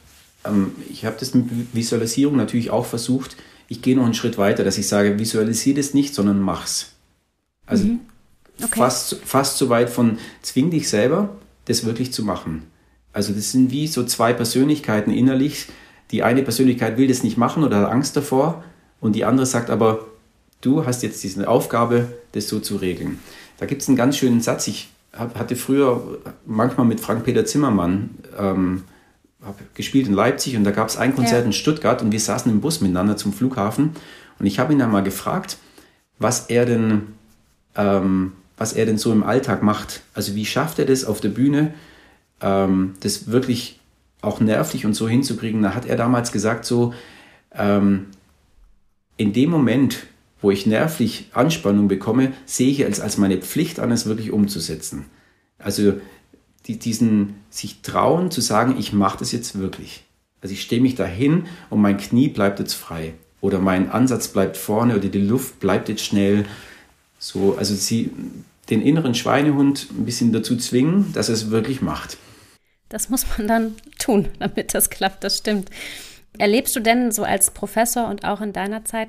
[SPEAKER 2] ähm, ich habe das mit Visualisierung natürlich auch versucht. Ich gehe noch einen Schritt weiter, dass ich sage, visualisiere das nicht, sondern mach's. Also mhm. okay. fast, fast so weit von zwing dich selber, das wirklich zu machen. Also das sind wie so zwei Persönlichkeiten innerlich. Die eine Persönlichkeit will das nicht machen oder hat Angst davor und die andere sagt aber, du hast jetzt diese Aufgabe, das so zu regeln. Da gibt es einen ganz schönen Satz. Ich hatte früher manchmal mit Frank-Peter Zimmermann ähm, gespielt in Leipzig und da gab es ein Konzert ja. in Stuttgart und wir saßen im Bus miteinander zum Flughafen und ich habe ihn dann mal gefragt, was er denn, ähm, was er denn so im Alltag macht. Also wie schafft er das auf der Bühne, ähm, das wirklich auch nervlich und so hinzukriegen. Da hat er damals gesagt, so, ähm, in dem Moment, wo ich nervlich Anspannung bekomme, sehe ich es als meine Pflicht an, es wirklich umzusetzen. Also die, diesen sich trauen zu sagen, ich mache das jetzt wirklich. Also ich stehe mich dahin und mein Knie bleibt jetzt frei oder mein Ansatz bleibt vorne oder die Luft bleibt jetzt schnell. So, also sie den inneren Schweinehund ein bisschen dazu zwingen, dass er es wirklich macht.
[SPEAKER 1] Das muss man dann tun, [LAUGHS] damit das klappt, das stimmt. Erlebst du denn so als Professor und auch in deiner Zeit,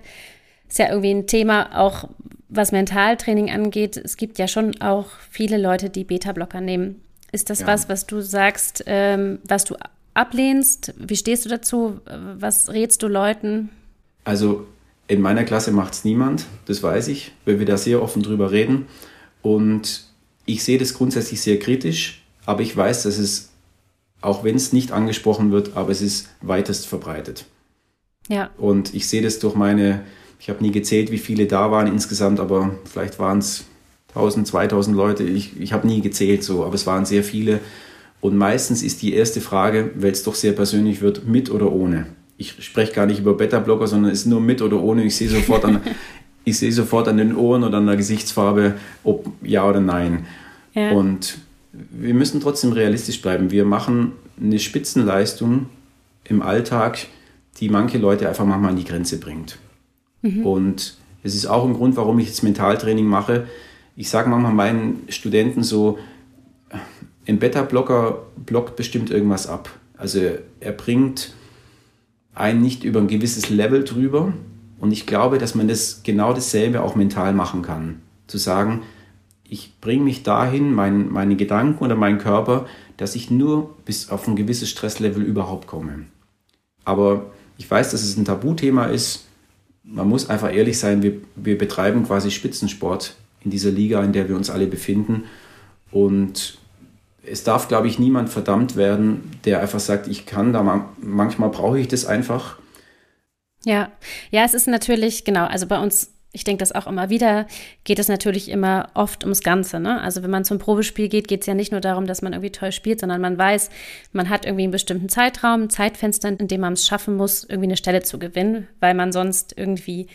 [SPEAKER 1] ist ja irgendwie ein Thema, auch was Mentaltraining angeht. Es gibt ja schon auch viele Leute, die Beta-Blocker nehmen. Ist das ja. was, was du sagst, ähm, was du ablehnst? Wie stehst du dazu? Was rätst du Leuten?
[SPEAKER 2] Also in meiner Klasse macht es niemand, das weiß ich, weil wir da sehr offen drüber reden. Und ich sehe das grundsätzlich sehr kritisch, aber ich weiß, dass es auch wenn es nicht angesprochen wird, aber es ist weitest verbreitet. Ja. Und ich sehe das durch meine, ich habe nie gezählt, wie viele da waren insgesamt, aber vielleicht waren es 1000, 2000 Leute. Ich, ich habe nie gezählt so, aber es waren sehr viele. Und meistens ist die erste Frage, weil es doch sehr persönlich wird, mit oder ohne. Ich spreche gar nicht über Beta-Blocker, sondern es ist nur mit oder ohne. Ich sehe sofort an, [LAUGHS] ich sehe sofort an den Ohren oder an der Gesichtsfarbe, ob ja oder nein. Ja. Und wir müssen trotzdem realistisch bleiben. Wir machen eine Spitzenleistung im Alltag, die manche Leute einfach manchmal an die Grenze bringt. Mhm. Und es ist auch ein Grund, warum ich jetzt Mentaltraining mache. Ich sage manchmal meinen Studenten so, ein Beta-Blocker blockt bestimmt irgendwas ab. Also er bringt einen nicht über ein gewisses Level drüber. Und ich glaube, dass man das genau dasselbe auch mental machen kann. Zu sagen, ich bringe mich dahin, mein, meine Gedanken oder meinen Körper, dass ich nur bis auf ein gewisses Stresslevel überhaupt komme. Aber ich weiß, dass es ein Tabuthema ist. Man muss einfach ehrlich sein, wir, wir betreiben quasi Spitzensport in dieser Liga, in der wir uns alle befinden. Und es darf, glaube ich, niemand verdammt werden, der einfach sagt, ich kann da, manchmal brauche ich das einfach.
[SPEAKER 1] Ja, ja, es ist natürlich, genau, also bei uns ich denke das auch immer wieder, geht es natürlich immer oft ums Ganze. Ne? Also wenn man zum Probespiel geht, geht es ja nicht nur darum, dass man irgendwie toll spielt, sondern man weiß, man hat irgendwie einen bestimmten Zeitraum, ein Zeitfenster, in dem man es schaffen muss, irgendwie eine Stelle zu gewinnen, weil man sonst irgendwie,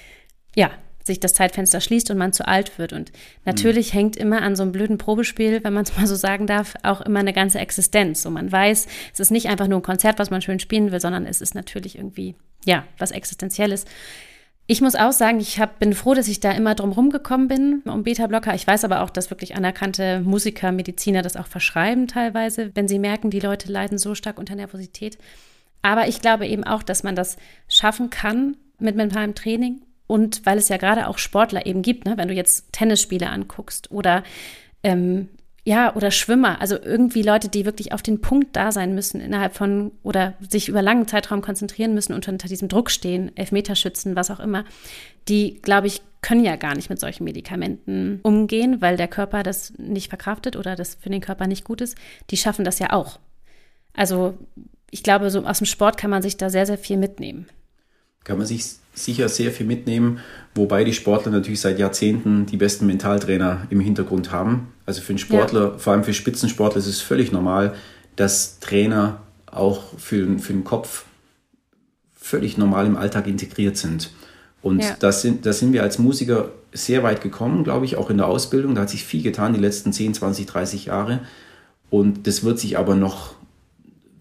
[SPEAKER 1] ja, sich das Zeitfenster schließt und man zu alt wird. Und natürlich mhm. hängt immer an so einem blöden Probespiel, wenn man es [LAUGHS] mal so sagen darf, auch immer eine ganze Existenz. So man weiß, es ist nicht einfach nur ein Konzert, was man schön spielen will, sondern es ist natürlich irgendwie, ja, was Existenzielles. Ich muss auch sagen, ich hab, bin froh, dass ich da immer drum rumgekommen bin um Beta-Blocker. Ich weiß aber auch, dass wirklich anerkannte Musiker, Mediziner das auch verschreiben teilweise, wenn sie merken, die Leute leiden so stark unter Nervosität. Aber ich glaube eben auch, dass man das schaffen kann mit mentalem Training und weil es ja gerade auch Sportler eben gibt, ne? wenn du jetzt Tennisspiele anguckst oder ähm, ja, oder Schwimmer, also irgendwie Leute, die wirklich auf den Punkt da sein müssen innerhalb von oder sich über langen Zeitraum konzentrieren müssen und unter diesem Druck stehen, Elfmeterschützen, was auch immer, die, glaube ich, können ja gar nicht mit solchen Medikamenten umgehen, weil der Körper das nicht verkraftet oder das für den Körper nicht gut ist. Die schaffen das ja auch. Also ich glaube, so aus dem Sport kann man sich da sehr, sehr viel mitnehmen.
[SPEAKER 2] Kann man sich sicher sehr viel mitnehmen, wobei die Sportler natürlich seit Jahrzehnten die besten Mentaltrainer im Hintergrund haben. Also für einen Sportler, ja. vor allem für Spitzensportler, ist es völlig normal, dass Trainer auch für, für den Kopf völlig normal im Alltag integriert sind. Und ja. da, sind, da sind wir als Musiker sehr weit gekommen, glaube ich, auch in der Ausbildung. Da hat sich viel getan die letzten 10, 20, 30 Jahre. Und das wird sich aber noch,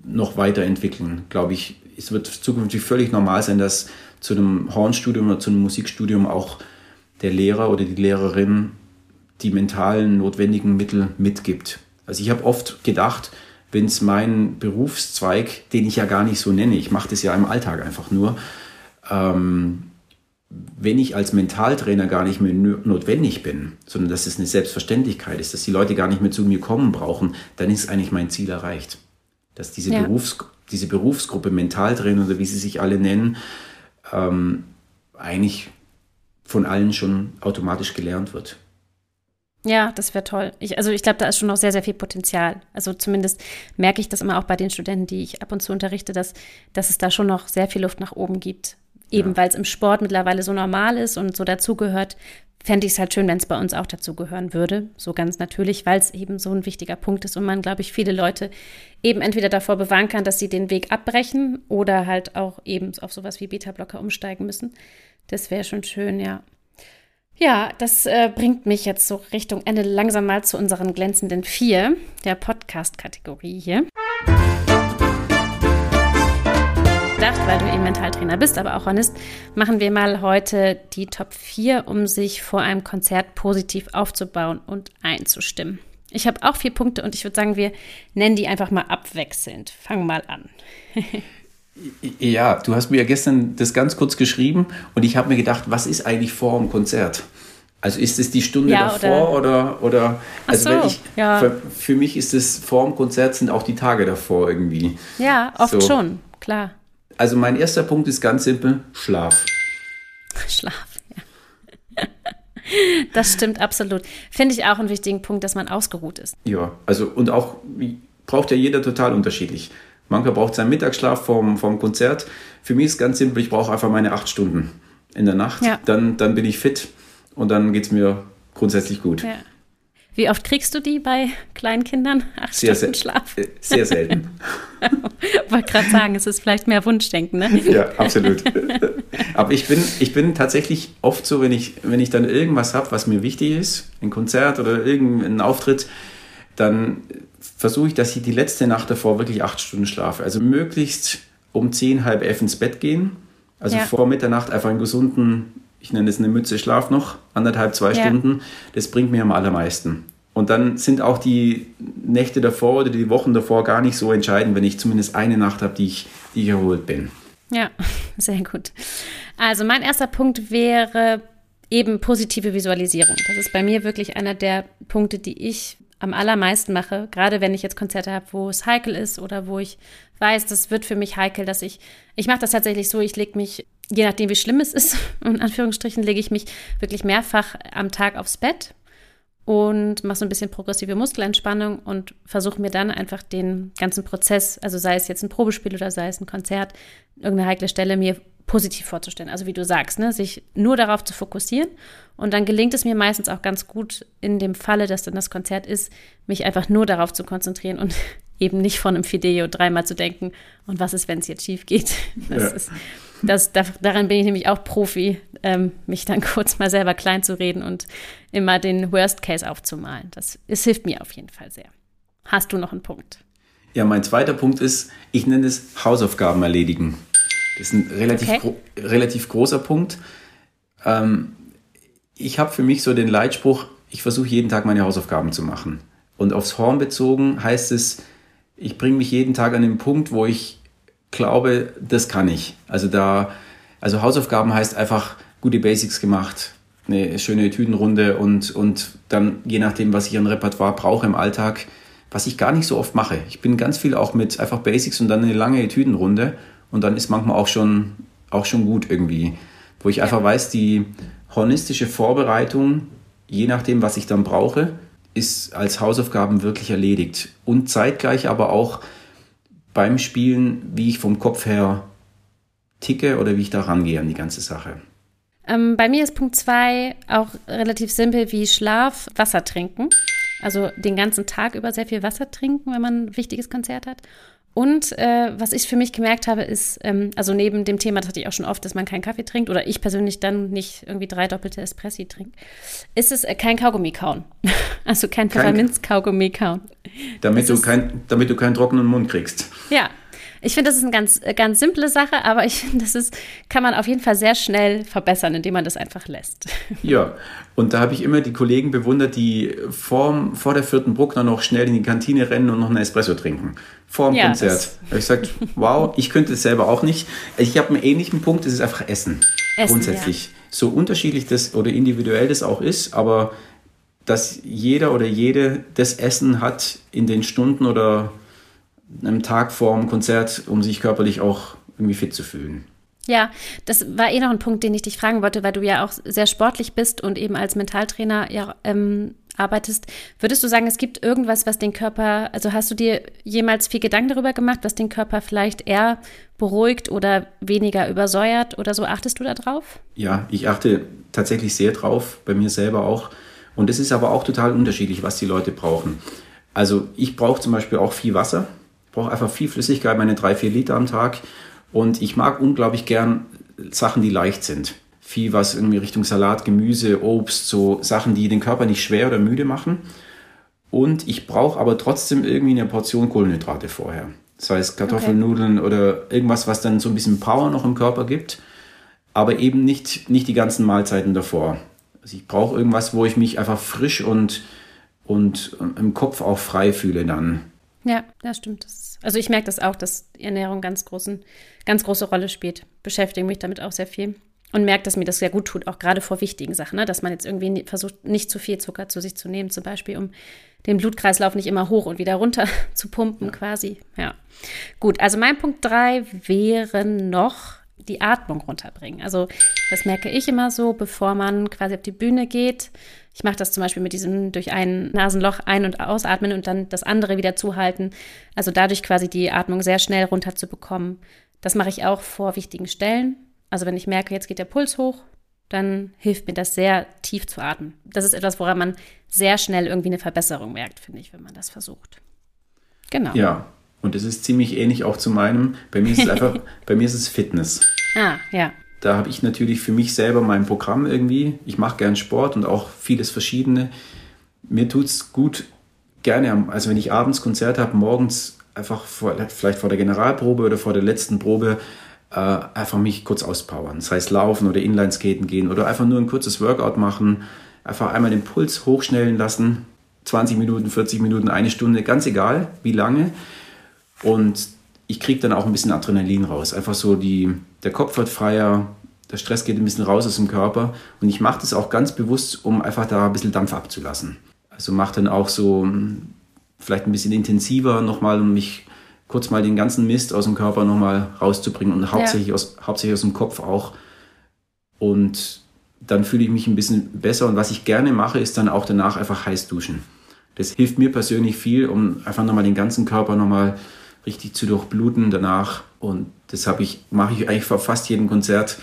[SPEAKER 2] noch weiterentwickeln, glaube ich, es wird zukünftig völlig normal sein, dass zu einem Hornstudium oder zu einem Musikstudium auch der Lehrer oder die Lehrerin die mentalen notwendigen Mittel mitgibt. Also ich habe oft gedacht, wenn es meinen Berufszweig, den ich ja gar nicht so nenne, ich mache das ja im Alltag einfach nur, ähm, wenn ich als Mentaltrainer gar nicht mehr notwendig bin, sondern dass es eine Selbstverständlichkeit ist, dass die Leute gar nicht mehr zu mir kommen brauchen, dann ist eigentlich mein Ziel erreicht. Dass diese, ja. Berufs diese Berufsgruppe Mentaltrainer oder wie sie sich alle nennen, ähm, eigentlich von allen schon automatisch gelernt wird.
[SPEAKER 1] Ja, das wäre toll. Ich, also ich glaube, da ist schon noch sehr, sehr viel Potenzial. Also zumindest merke ich das immer auch bei den Studenten, die ich ab und zu unterrichte, dass, dass es da schon noch sehr viel Luft nach oben gibt. Eben ja. weil es im Sport mittlerweile so normal ist und so dazugehört, fände ich es halt schön, wenn es bei uns auch dazugehören würde. So ganz natürlich, weil es eben so ein wichtiger Punkt ist und man, glaube ich, viele Leute eben entweder davor bewahren kann, dass sie den Weg abbrechen oder halt auch eben auf sowas wie Beta-Blocker umsteigen müssen. Das wäre schon schön, ja. Ja, das äh, bringt mich jetzt so Richtung Ende langsam mal zu unseren glänzenden vier der Podcast-Kategorie hier. Gedacht, weil du eben Mentaltrainer bist, aber auch Hornist, machen wir mal heute die Top 4, um sich vor einem Konzert positiv aufzubauen und einzustimmen. Ich habe auch vier Punkte und ich würde sagen, wir nennen die einfach mal abwechselnd. Fang mal an. [LAUGHS]
[SPEAKER 2] Ja, du hast mir ja gestern das ganz kurz geschrieben und ich habe mir gedacht, was ist eigentlich vor dem Konzert? Also ist es die Stunde ja, davor oder, oder, oder also so, ich, ja. für, für, mich ist es vor dem Konzert sind auch die Tage davor irgendwie.
[SPEAKER 1] Ja, oft so. schon, klar.
[SPEAKER 2] Also mein erster Punkt ist ganz simpel, Schlaf. [LAUGHS]
[SPEAKER 1] Schlaf, ja. [LAUGHS] Das stimmt absolut. Finde ich auch einen wichtigen Punkt, dass man ausgeruht ist.
[SPEAKER 2] Ja, also und auch braucht ja jeder total unterschiedlich. Mancher braucht seinen Mittagsschlaf vom, vom Konzert. Für mich ist es ganz simpel, ich brauche einfach meine acht Stunden in der Nacht. Ja. Dann, dann bin ich fit und dann geht es mir grundsätzlich gut. Ja.
[SPEAKER 1] Wie oft kriegst du die bei kleinen Kindern? Acht sehr, Stunden Schlaf?
[SPEAKER 2] Äh, sehr selten. [LAUGHS]
[SPEAKER 1] Wollte gerade sagen, es ist vielleicht mehr Wunschdenken, ne?
[SPEAKER 2] Ja, absolut. Aber ich bin, ich bin tatsächlich oft so, wenn ich, wenn ich dann irgendwas habe, was mir wichtig ist, ein Konzert oder irgendein Auftritt, dann versuche ich, dass ich die letzte Nacht davor wirklich acht Stunden schlafe. Also möglichst um zehn, halb elf ins Bett gehen. Also ja. vor Mitternacht einfach einen gesunden, ich nenne es eine Mütze Schlaf noch, anderthalb, zwei ja. Stunden. Das bringt mir am allermeisten. Und dann sind auch die Nächte davor oder die Wochen davor gar nicht so entscheidend, wenn ich zumindest eine Nacht habe, die ich, die ich erholt bin.
[SPEAKER 1] Ja, [LAUGHS] sehr gut. Also mein erster Punkt wäre eben positive Visualisierung. Das ist bei mir wirklich einer der Punkte, die ich am allermeisten mache, gerade wenn ich jetzt Konzerte habe, wo es heikel ist oder wo ich weiß, das wird für mich heikel, dass ich, ich mache das tatsächlich so, ich lege mich, je nachdem wie schlimm es ist, [LAUGHS] in Anführungsstrichen, lege ich mich wirklich mehrfach am Tag aufs Bett und mache so ein bisschen progressive Muskelentspannung und versuche mir dann einfach den ganzen Prozess, also sei es jetzt ein Probespiel oder sei es ein Konzert, irgendeine heikle Stelle mir positiv vorzustellen. Also wie du sagst, ne, sich nur darauf zu fokussieren. Und dann gelingt es mir meistens auch ganz gut in dem Falle, dass dann das Konzert ist, mich einfach nur darauf zu konzentrieren und [LAUGHS] eben nicht von einem Fideo dreimal zu denken. Und was ist, wenn es jetzt schief geht? [LAUGHS] Das ja. ist, das, da, daran bin ich nämlich auch Profi, ähm, mich dann [LAUGHS] kurz mal selber klein zu reden und immer den Worst Case aufzumalen. Das es hilft mir auf jeden Fall sehr. Hast du noch einen Punkt?
[SPEAKER 2] Ja, mein zweiter Punkt ist, ich nenne es Hausaufgaben erledigen. Das ist ein relativ, okay. gro relativ großer Punkt. Ähm, ich habe für mich so den Leitspruch, ich versuche jeden Tag meine Hausaufgaben zu machen. Und aufs Horn bezogen heißt es, ich bringe mich jeden Tag an den Punkt, wo ich glaube, das kann ich. Also da, also Hausaufgaben heißt einfach gute Basics gemacht, eine schöne Tütenrunde und, und dann je nachdem, was ich an Repertoire brauche im Alltag, was ich gar nicht so oft mache. Ich bin ganz viel auch mit einfach Basics und dann eine lange Tütenrunde und dann ist manchmal auch schon, auch schon gut irgendwie. Wo ich einfach weiß, die hornistische Vorbereitung, je nachdem, was ich dann brauche, ist als Hausaufgaben wirklich erledigt. Und zeitgleich aber auch beim Spielen, wie ich vom Kopf her ticke oder wie ich da rangehe an die ganze Sache.
[SPEAKER 1] Ähm, bei mir ist Punkt 2 auch relativ simpel wie Schlaf, Wasser trinken. Also den ganzen Tag über sehr viel Wasser trinken, wenn man ein wichtiges Konzert hat. Und äh, was ich für mich gemerkt habe, ist, ähm, also neben dem Thema, das hatte ich auch schon oft, dass man keinen Kaffee trinkt oder ich persönlich dann nicht irgendwie drei doppelte Espressi trinke, ist es äh, kein Kaugummi kauen. [LAUGHS] also kein Pfefferminz-Kaugummi kauen.
[SPEAKER 2] Damit du, kein, damit du keinen trockenen Mund kriegst.
[SPEAKER 1] Ja, Ich finde, das ist eine ganz, ganz simple Sache, aber ich finde, das ist, kann man auf jeden Fall sehr schnell verbessern, indem man das einfach lässt. [LAUGHS]
[SPEAKER 2] Ja, und da habe ich immer die Kollegen bewundert, die vor, vor der vierten Bruckner noch schnell in die Kantine rennen und noch einen Espresso trinken. Vor dem ja, Konzert. Da habe ich gesagt, wow, ich könnte es selber auch nicht. Ich habe einen ähnlichen Punkt, das ist einfach Essen. Essen grundsätzlich. Ja. So unterschiedlich das oder individuell das auch ist, aber dass jeder oder jede das Essen hat in den Stunden oder einem Tag vor dem Konzert, um sich körperlich auch irgendwie fit zu fühlen.
[SPEAKER 1] Ja, das war eh noch ein Punkt, den ich dich fragen wollte, weil du ja auch sehr sportlich bist und eben als Mentaltrainer ja, ähm, arbeitest. Würdest du sagen, es gibt irgendwas, was den Körper, also hast du dir jemals viel Gedanken darüber gemacht, was den Körper vielleicht eher beruhigt oder weniger übersäuert oder so? Achtest du da drauf?
[SPEAKER 2] Ja, ich achte tatsächlich sehr drauf, bei mir selber auch. Und es ist aber auch total unterschiedlich, was die Leute brauchen. Also ich brauche zum Beispiel auch viel Wasser. Ich brauche einfach viel Flüssigkeit, meine drei, vier Liter am Tag. Und ich mag unglaublich gern Sachen, die leicht sind. Viel was irgendwie Richtung Salat, Gemüse, Obst, so Sachen, die den Körper nicht schwer oder müde machen. Und ich brauche aber trotzdem irgendwie eine Portion Kohlenhydrate vorher. Das heißt Kartoffelnudeln okay. oder irgendwas, was dann so ein bisschen Power noch im Körper gibt. Aber eben nicht, nicht die ganzen Mahlzeiten davor. Also ich brauche irgendwas, wo ich mich einfach frisch und, und im Kopf auch frei fühle dann.
[SPEAKER 1] Ja, das stimmt. Das also ich merke das auch, dass Ernährung ganz, großen, ganz große Rolle spielt. Beschäftige mich damit auch sehr viel. Und merke, dass mir das sehr gut tut, auch gerade vor wichtigen Sachen, ne? dass man jetzt irgendwie versucht, nicht zu viel Zucker zu sich zu nehmen, zum Beispiel, um den Blutkreislauf nicht immer hoch und wieder runter [LAUGHS] zu pumpen, ja. quasi. Ja. Gut, also mein Punkt drei wäre noch die Atmung runterbringen. Also das merke ich immer so, bevor man quasi auf die Bühne geht. Ich mache das zum Beispiel mit diesem durch ein Nasenloch ein- und ausatmen und dann das andere wieder zuhalten. Also dadurch quasi die Atmung sehr schnell runterzubekommen. Das mache ich auch vor wichtigen Stellen. Also wenn ich merke, jetzt geht der Puls hoch, dann hilft mir das sehr tief zu atmen. Das ist etwas, woran man sehr schnell irgendwie eine Verbesserung merkt, finde ich, wenn man das versucht.
[SPEAKER 2] Genau. Ja, und es ist ziemlich ähnlich auch zu meinem. Bei mir ist es einfach, [LAUGHS] bei mir ist es Fitness.
[SPEAKER 1] Ah, ja.
[SPEAKER 2] Da habe ich natürlich für mich selber mein Programm irgendwie. Ich mache gern Sport und auch vieles Verschiedene. Mir tut es gut, gerne, also wenn ich abends Konzert habe, morgens einfach vor, vielleicht vor der Generalprobe oder vor der letzten Probe äh, einfach mich kurz auspowern. Das heißt laufen oder Inlineskaten gehen oder einfach nur ein kurzes Workout machen. Einfach einmal den Puls hochschnellen lassen. 20 Minuten, 40 Minuten, eine Stunde, ganz egal, wie lange. Und ich kriege dann auch ein bisschen Adrenalin raus. Einfach so, die, der Kopf wird freier, der Stress geht ein bisschen raus aus dem Körper. Und ich mache das auch ganz bewusst, um einfach da ein bisschen Dampf abzulassen. Also mache dann auch so hm, vielleicht ein bisschen intensiver nochmal, um mich kurz mal den ganzen Mist aus dem Körper nochmal rauszubringen und hauptsächlich, ja. aus, hauptsächlich aus dem Kopf auch. Und dann fühle ich mich ein bisschen besser. Und was ich gerne mache, ist dann auch danach einfach heiß duschen. Das hilft mir persönlich viel, um einfach nochmal den ganzen Körper nochmal richtig zu durchbluten danach. Und das ich, mache ich eigentlich vor fast jedem Konzert.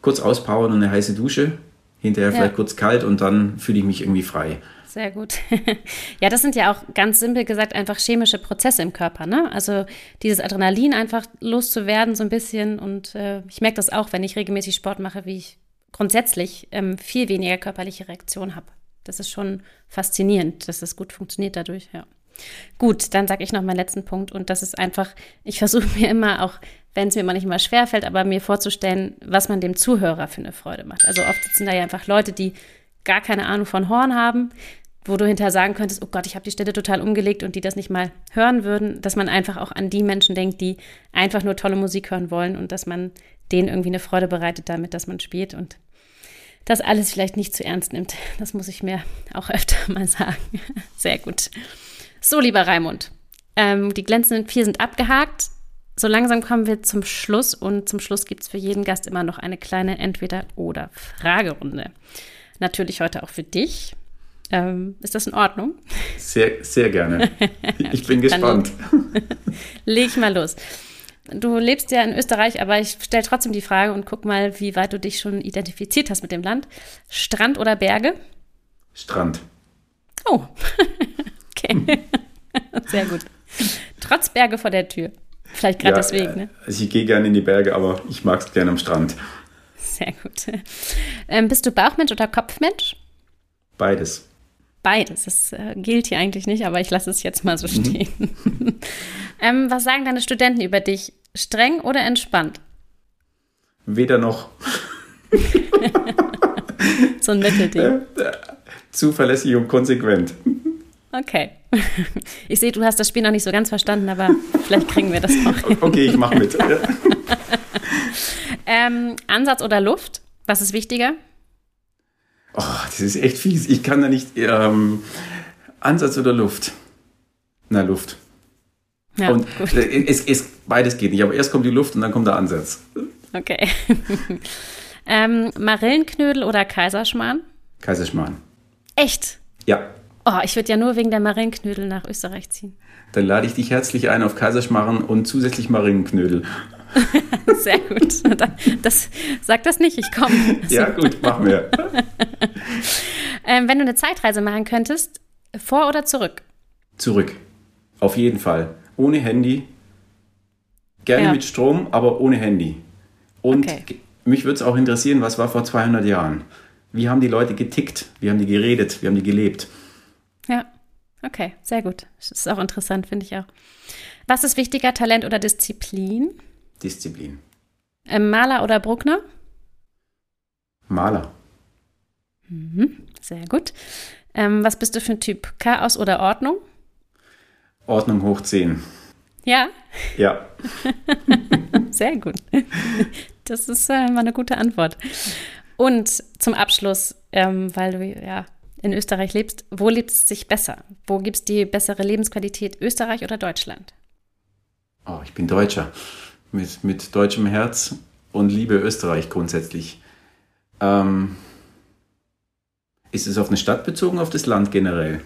[SPEAKER 2] Kurz auspowern und eine heiße Dusche. Hinterher ja. vielleicht kurz kalt und dann fühle ich mich irgendwie frei.
[SPEAKER 1] Sehr gut. [LAUGHS] ja, das sind ja auch ganz simpel gesagt einfach chemische Prozesse im Körper. Ne? Also dieses Adrenalin einfach loszuwerden so ein bisschen. Und äh, ich merke das auch, wenn ich regelmäßig Sport mache, wie ich grundsätzlich ähm, viel weniger körperliche Reaktion habe. Das ist schon faszinierend, dass das gut funktioniert dadurch, ja. Gut, dann sage ich noch meinen letzten Punkt und das ist einfach, ich versuche mir immer auch, wenn es mir manchmal schwerfällt, aber mir vorzustellen, was man dem Zuhörer für eine Freude macht. Also oft sitzen da ja einfach Leute, die gar keine Ahnung von Horn haben, wo du hinterher sagen könntest, oh Gott, ich habe die Stelle total umgelegt und die das nicht mal hören würden, dass man einfach auch an die Menschen denkt, die einfach nur tolle Musik hören wollen und dass man denen irgendwie eine Freude bereitet damit, dass man spielt und das alles vielleicht nicht zu ernst nimmt. Das muss ich mir auch öfter [LAUGHS] mal sagen. Sehr gut. So, lieber Raimund, ähm, die glänzenden vier sind abgehakt. So langsam kommen wir zum Schluss und zum Schluss gibt es für jeden Gast immer noch eine kleine Entweder-oder-Fragerunde. Natürlich heute auch für dich. Ähm, ist das in Ordnung?
[SPEAKER 2] Sehr, sehr gerne. [LAUGHS] Ich bin gespannt. [LAUGHS]
[SPEAKER 1] Leg mal los. Du lebst ja in Österreich, aber ich stelle trotzdem die Frage und guck mal, wie weit du dich schon identifiziert hast mit dem Land. Strand oder Berge?
[SPEAKER 2] Strand.
[SPEAKER 1] Oh, [LAUGHS] Okay. [LAUGHS] Sehr gut. Trotz Berge vor der Tür. Vielleicht gerade ja, deswegen, ne?
[SPEAKER 2] Also ich gehe gerne in die Berge, aber ich mag es gerne am Strand.
[SPEAKER 1] Sehr gut. Ähm, bist du Bauchmensch oder Kopfmensch?
[SPEAKER 2] Beides.
[SPEAKER 1] beides. Das äh, gilt hier eigentlich nicht, aber ich lasse es jetzt mal so mhm. stehen. Mhm. [LAUGHS] ähm, was sagen deine Studenten über dich? Streng oder entspannt?
[SPEAKER 2] Weder noch. [LAUGHS]
[SPEAKER 1] so ein Mittelding. Äh,
[SPEAKER 2] äh, zuverlässig und konsequent.
[SPEAKER 1] Okay. [LAUGHS] Ich sehe, du hast das Spiel noch nicht so ganz verstanden, aber vielleicht kriegen wir das noch. [LAUGHS]
[SPEAKER 2] Okay, ich mache mit. [LAUGHS]
[SPEAKER 1] ähm, Ansatz oder Luft? Was ist wichtiger?
[SPEAKER 2] Oh, das ist echt fies. Ich kann da nicht. Ähm, Ansatz oder Luft? Na, Luft. Ja, und gut. Es, es, beides geht nicht, aber erst kommt die Luft und dann kommt der Ansatz.
[SPEAKER 1] Okay. ähm, Marillenknödel oder Kaiserschmarrn?
[SPEAKER 2] Kaiserschmarrn.
[SPEAKER 1] Echt?
[SPEAKER 2] Ja.
[SPEAKER 1] Oh, ich würde ja nur wegen der Marillenknödel nach Österreich ziehen.
[SPEAKER 2] Dann lade ich dich herzlich ein auf Kaiserschmarren und zusätzlich Marillenknödel. [LAUGHS]
[SPEAKER 1] Sehr gut. Das, sag das nicht, ich komme. [LAUGHS]
[SPEAKER 2] Ja, gut, machen wir. [LAUGHS]
[SPEAKER 1] ähm, wenn du eine Zeitreise machen könntest, vor oder zurück?
[SPEAKER 2] Zurück. Auf jeden Fall. Ohne Handy. Gerne ja. mit Strom, aber ohne Handy. Und okay. mich würde es auch interessieren, was war vor 200 Jahren? Wie haben die Leute getickt? Wie haben die geredet? Wie haben die gelebt?
[SPEAKER 1] Okay, sehr gut. Das ist auch interessant, finde ich auch. Was ist wichtiger, Talent oder Disziplin?
[SPEAKER 2] Disziplin.
[SPEAKER 1] Ähm, Maler oder Bruckner?
[SPEAKER 2] Maler.
[SPEAKER 1] Mhm, sehr gut. Ähm, was bist du für ein Typ? Chaos oder Ordnung?
[SPEAKER 2] Ordnung hoch 10.
[SPEAKER 1] Ja?
[SPEAKER 2] Ja. [LAUGHS]
[SPEAKER 1] sehr gut. Das ist äh, mal eine gute Antwort. Und zum Abschluss, ähm, weil du ja in Österreich lebst, wo lebt es sich besser? Wo gibt es die bessere Lebensqualität, Österreich oder Deutschland?
[SPEAKER 2] Oh, ich bin Deutscher. Mit, mit deutschem Herz und liebe Österreich grundsätzlich. Ähm, ist es auf eine Stadt bezogen, auf das Land generell?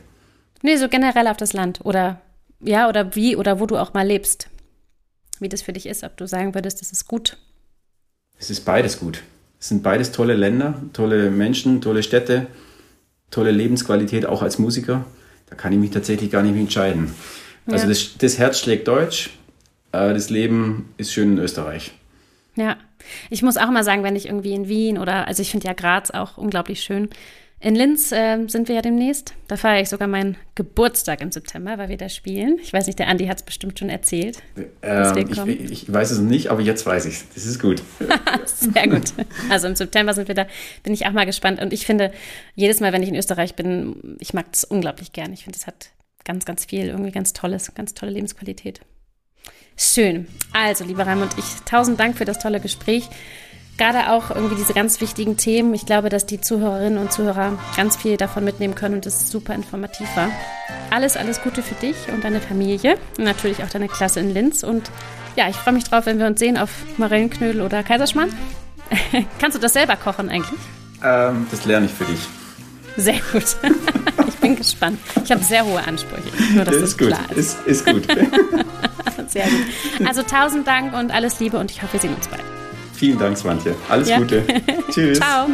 [SPEAKER 1] Nee, so generell auf das Land. Oder ja, oder wie oder wo du auch mal lebst. Wie das für dich ist, ob du sagen würdest, das ist gut.
[SPEAKER 2] Es ist beides gut. Es sind beides tolle Länder, tolle Menschen, tolle Städte tolle Lebensqualität, auch als Musiker. Da kann ich mich tatsächlich gar nicht mehr entscheiden. Also ja. das, das, Herz schlägt Deutsch, äh, das Leben ist schön in Österreich.
[SPEAKER 1] Ja, ich muss auch mal sagen, wenn ich irgendwie in Wien oder, also ich finde ja Graz auch unglaublich schön, in Linz äh, sind wir ja demnächst. Da feiere ich sogar meinen Geburtstag im September, weil wir da spielen. Ich weiß nicht, der Andi hat es bestimmt schon erzählt.
[SPEAKER 2] Ähm, ich, ich, weiß es nicht, aber jetzt weiß ich es. Das ist gut. [LAUGHS]
[SPEAKER 1] Sehr gut. Also im September sind wir da. Bin ich auch mal gespannt. Und ich finde, jedes Mal, wenn ich in Österreich bin, ich mag es unglaublich gern. Ich finde, es hat ganz, ganz viel, irgendwie ganz tolles, ganz tolle Lebensqualität. Schön. Also, lieber Raimund, ich tausend Dank für das tolle Gespräch gerade auch irgendwie diese ganz wichtigen Themen. Ich glaube, dass die Zuhörerinnen und Zuhörer ganz viel davon mitnehmen können und es super informativ war. Alles, alles Gute für dich und deine Familie und natürlich auch deine Klasse in Linz. Und ja, ich freue mich drauf, wenn wir uns sehen auf Marillenknödel oder Kaiserschmarrn. [LAUGHS] Kannst du das selber kochen eigentlich?
[SPEAKER 2] Ähm, das lerne ich für dich.
[SPEAKER 1] Sehr gut. [LAUGHS] ich bin gespannt. Ich habe sehr hohe Ansprüche. Nur, dass das,
[SPEAKER 2] ist das
[SPEAKER 1] klar
[SPEAKER 2] gut. Ist, ist gut. [LAUGHS]
[SPEAKER 1] sehr gut. Also tausend Dank und alles Liebe und ich hoffe, wir sehen uns bald.
[SPEAKER 2] Vielen Dank, Swantje. Alles ja. Gute. [LAUGHS]
[SPEAKER 1] Tschüss. Ciao.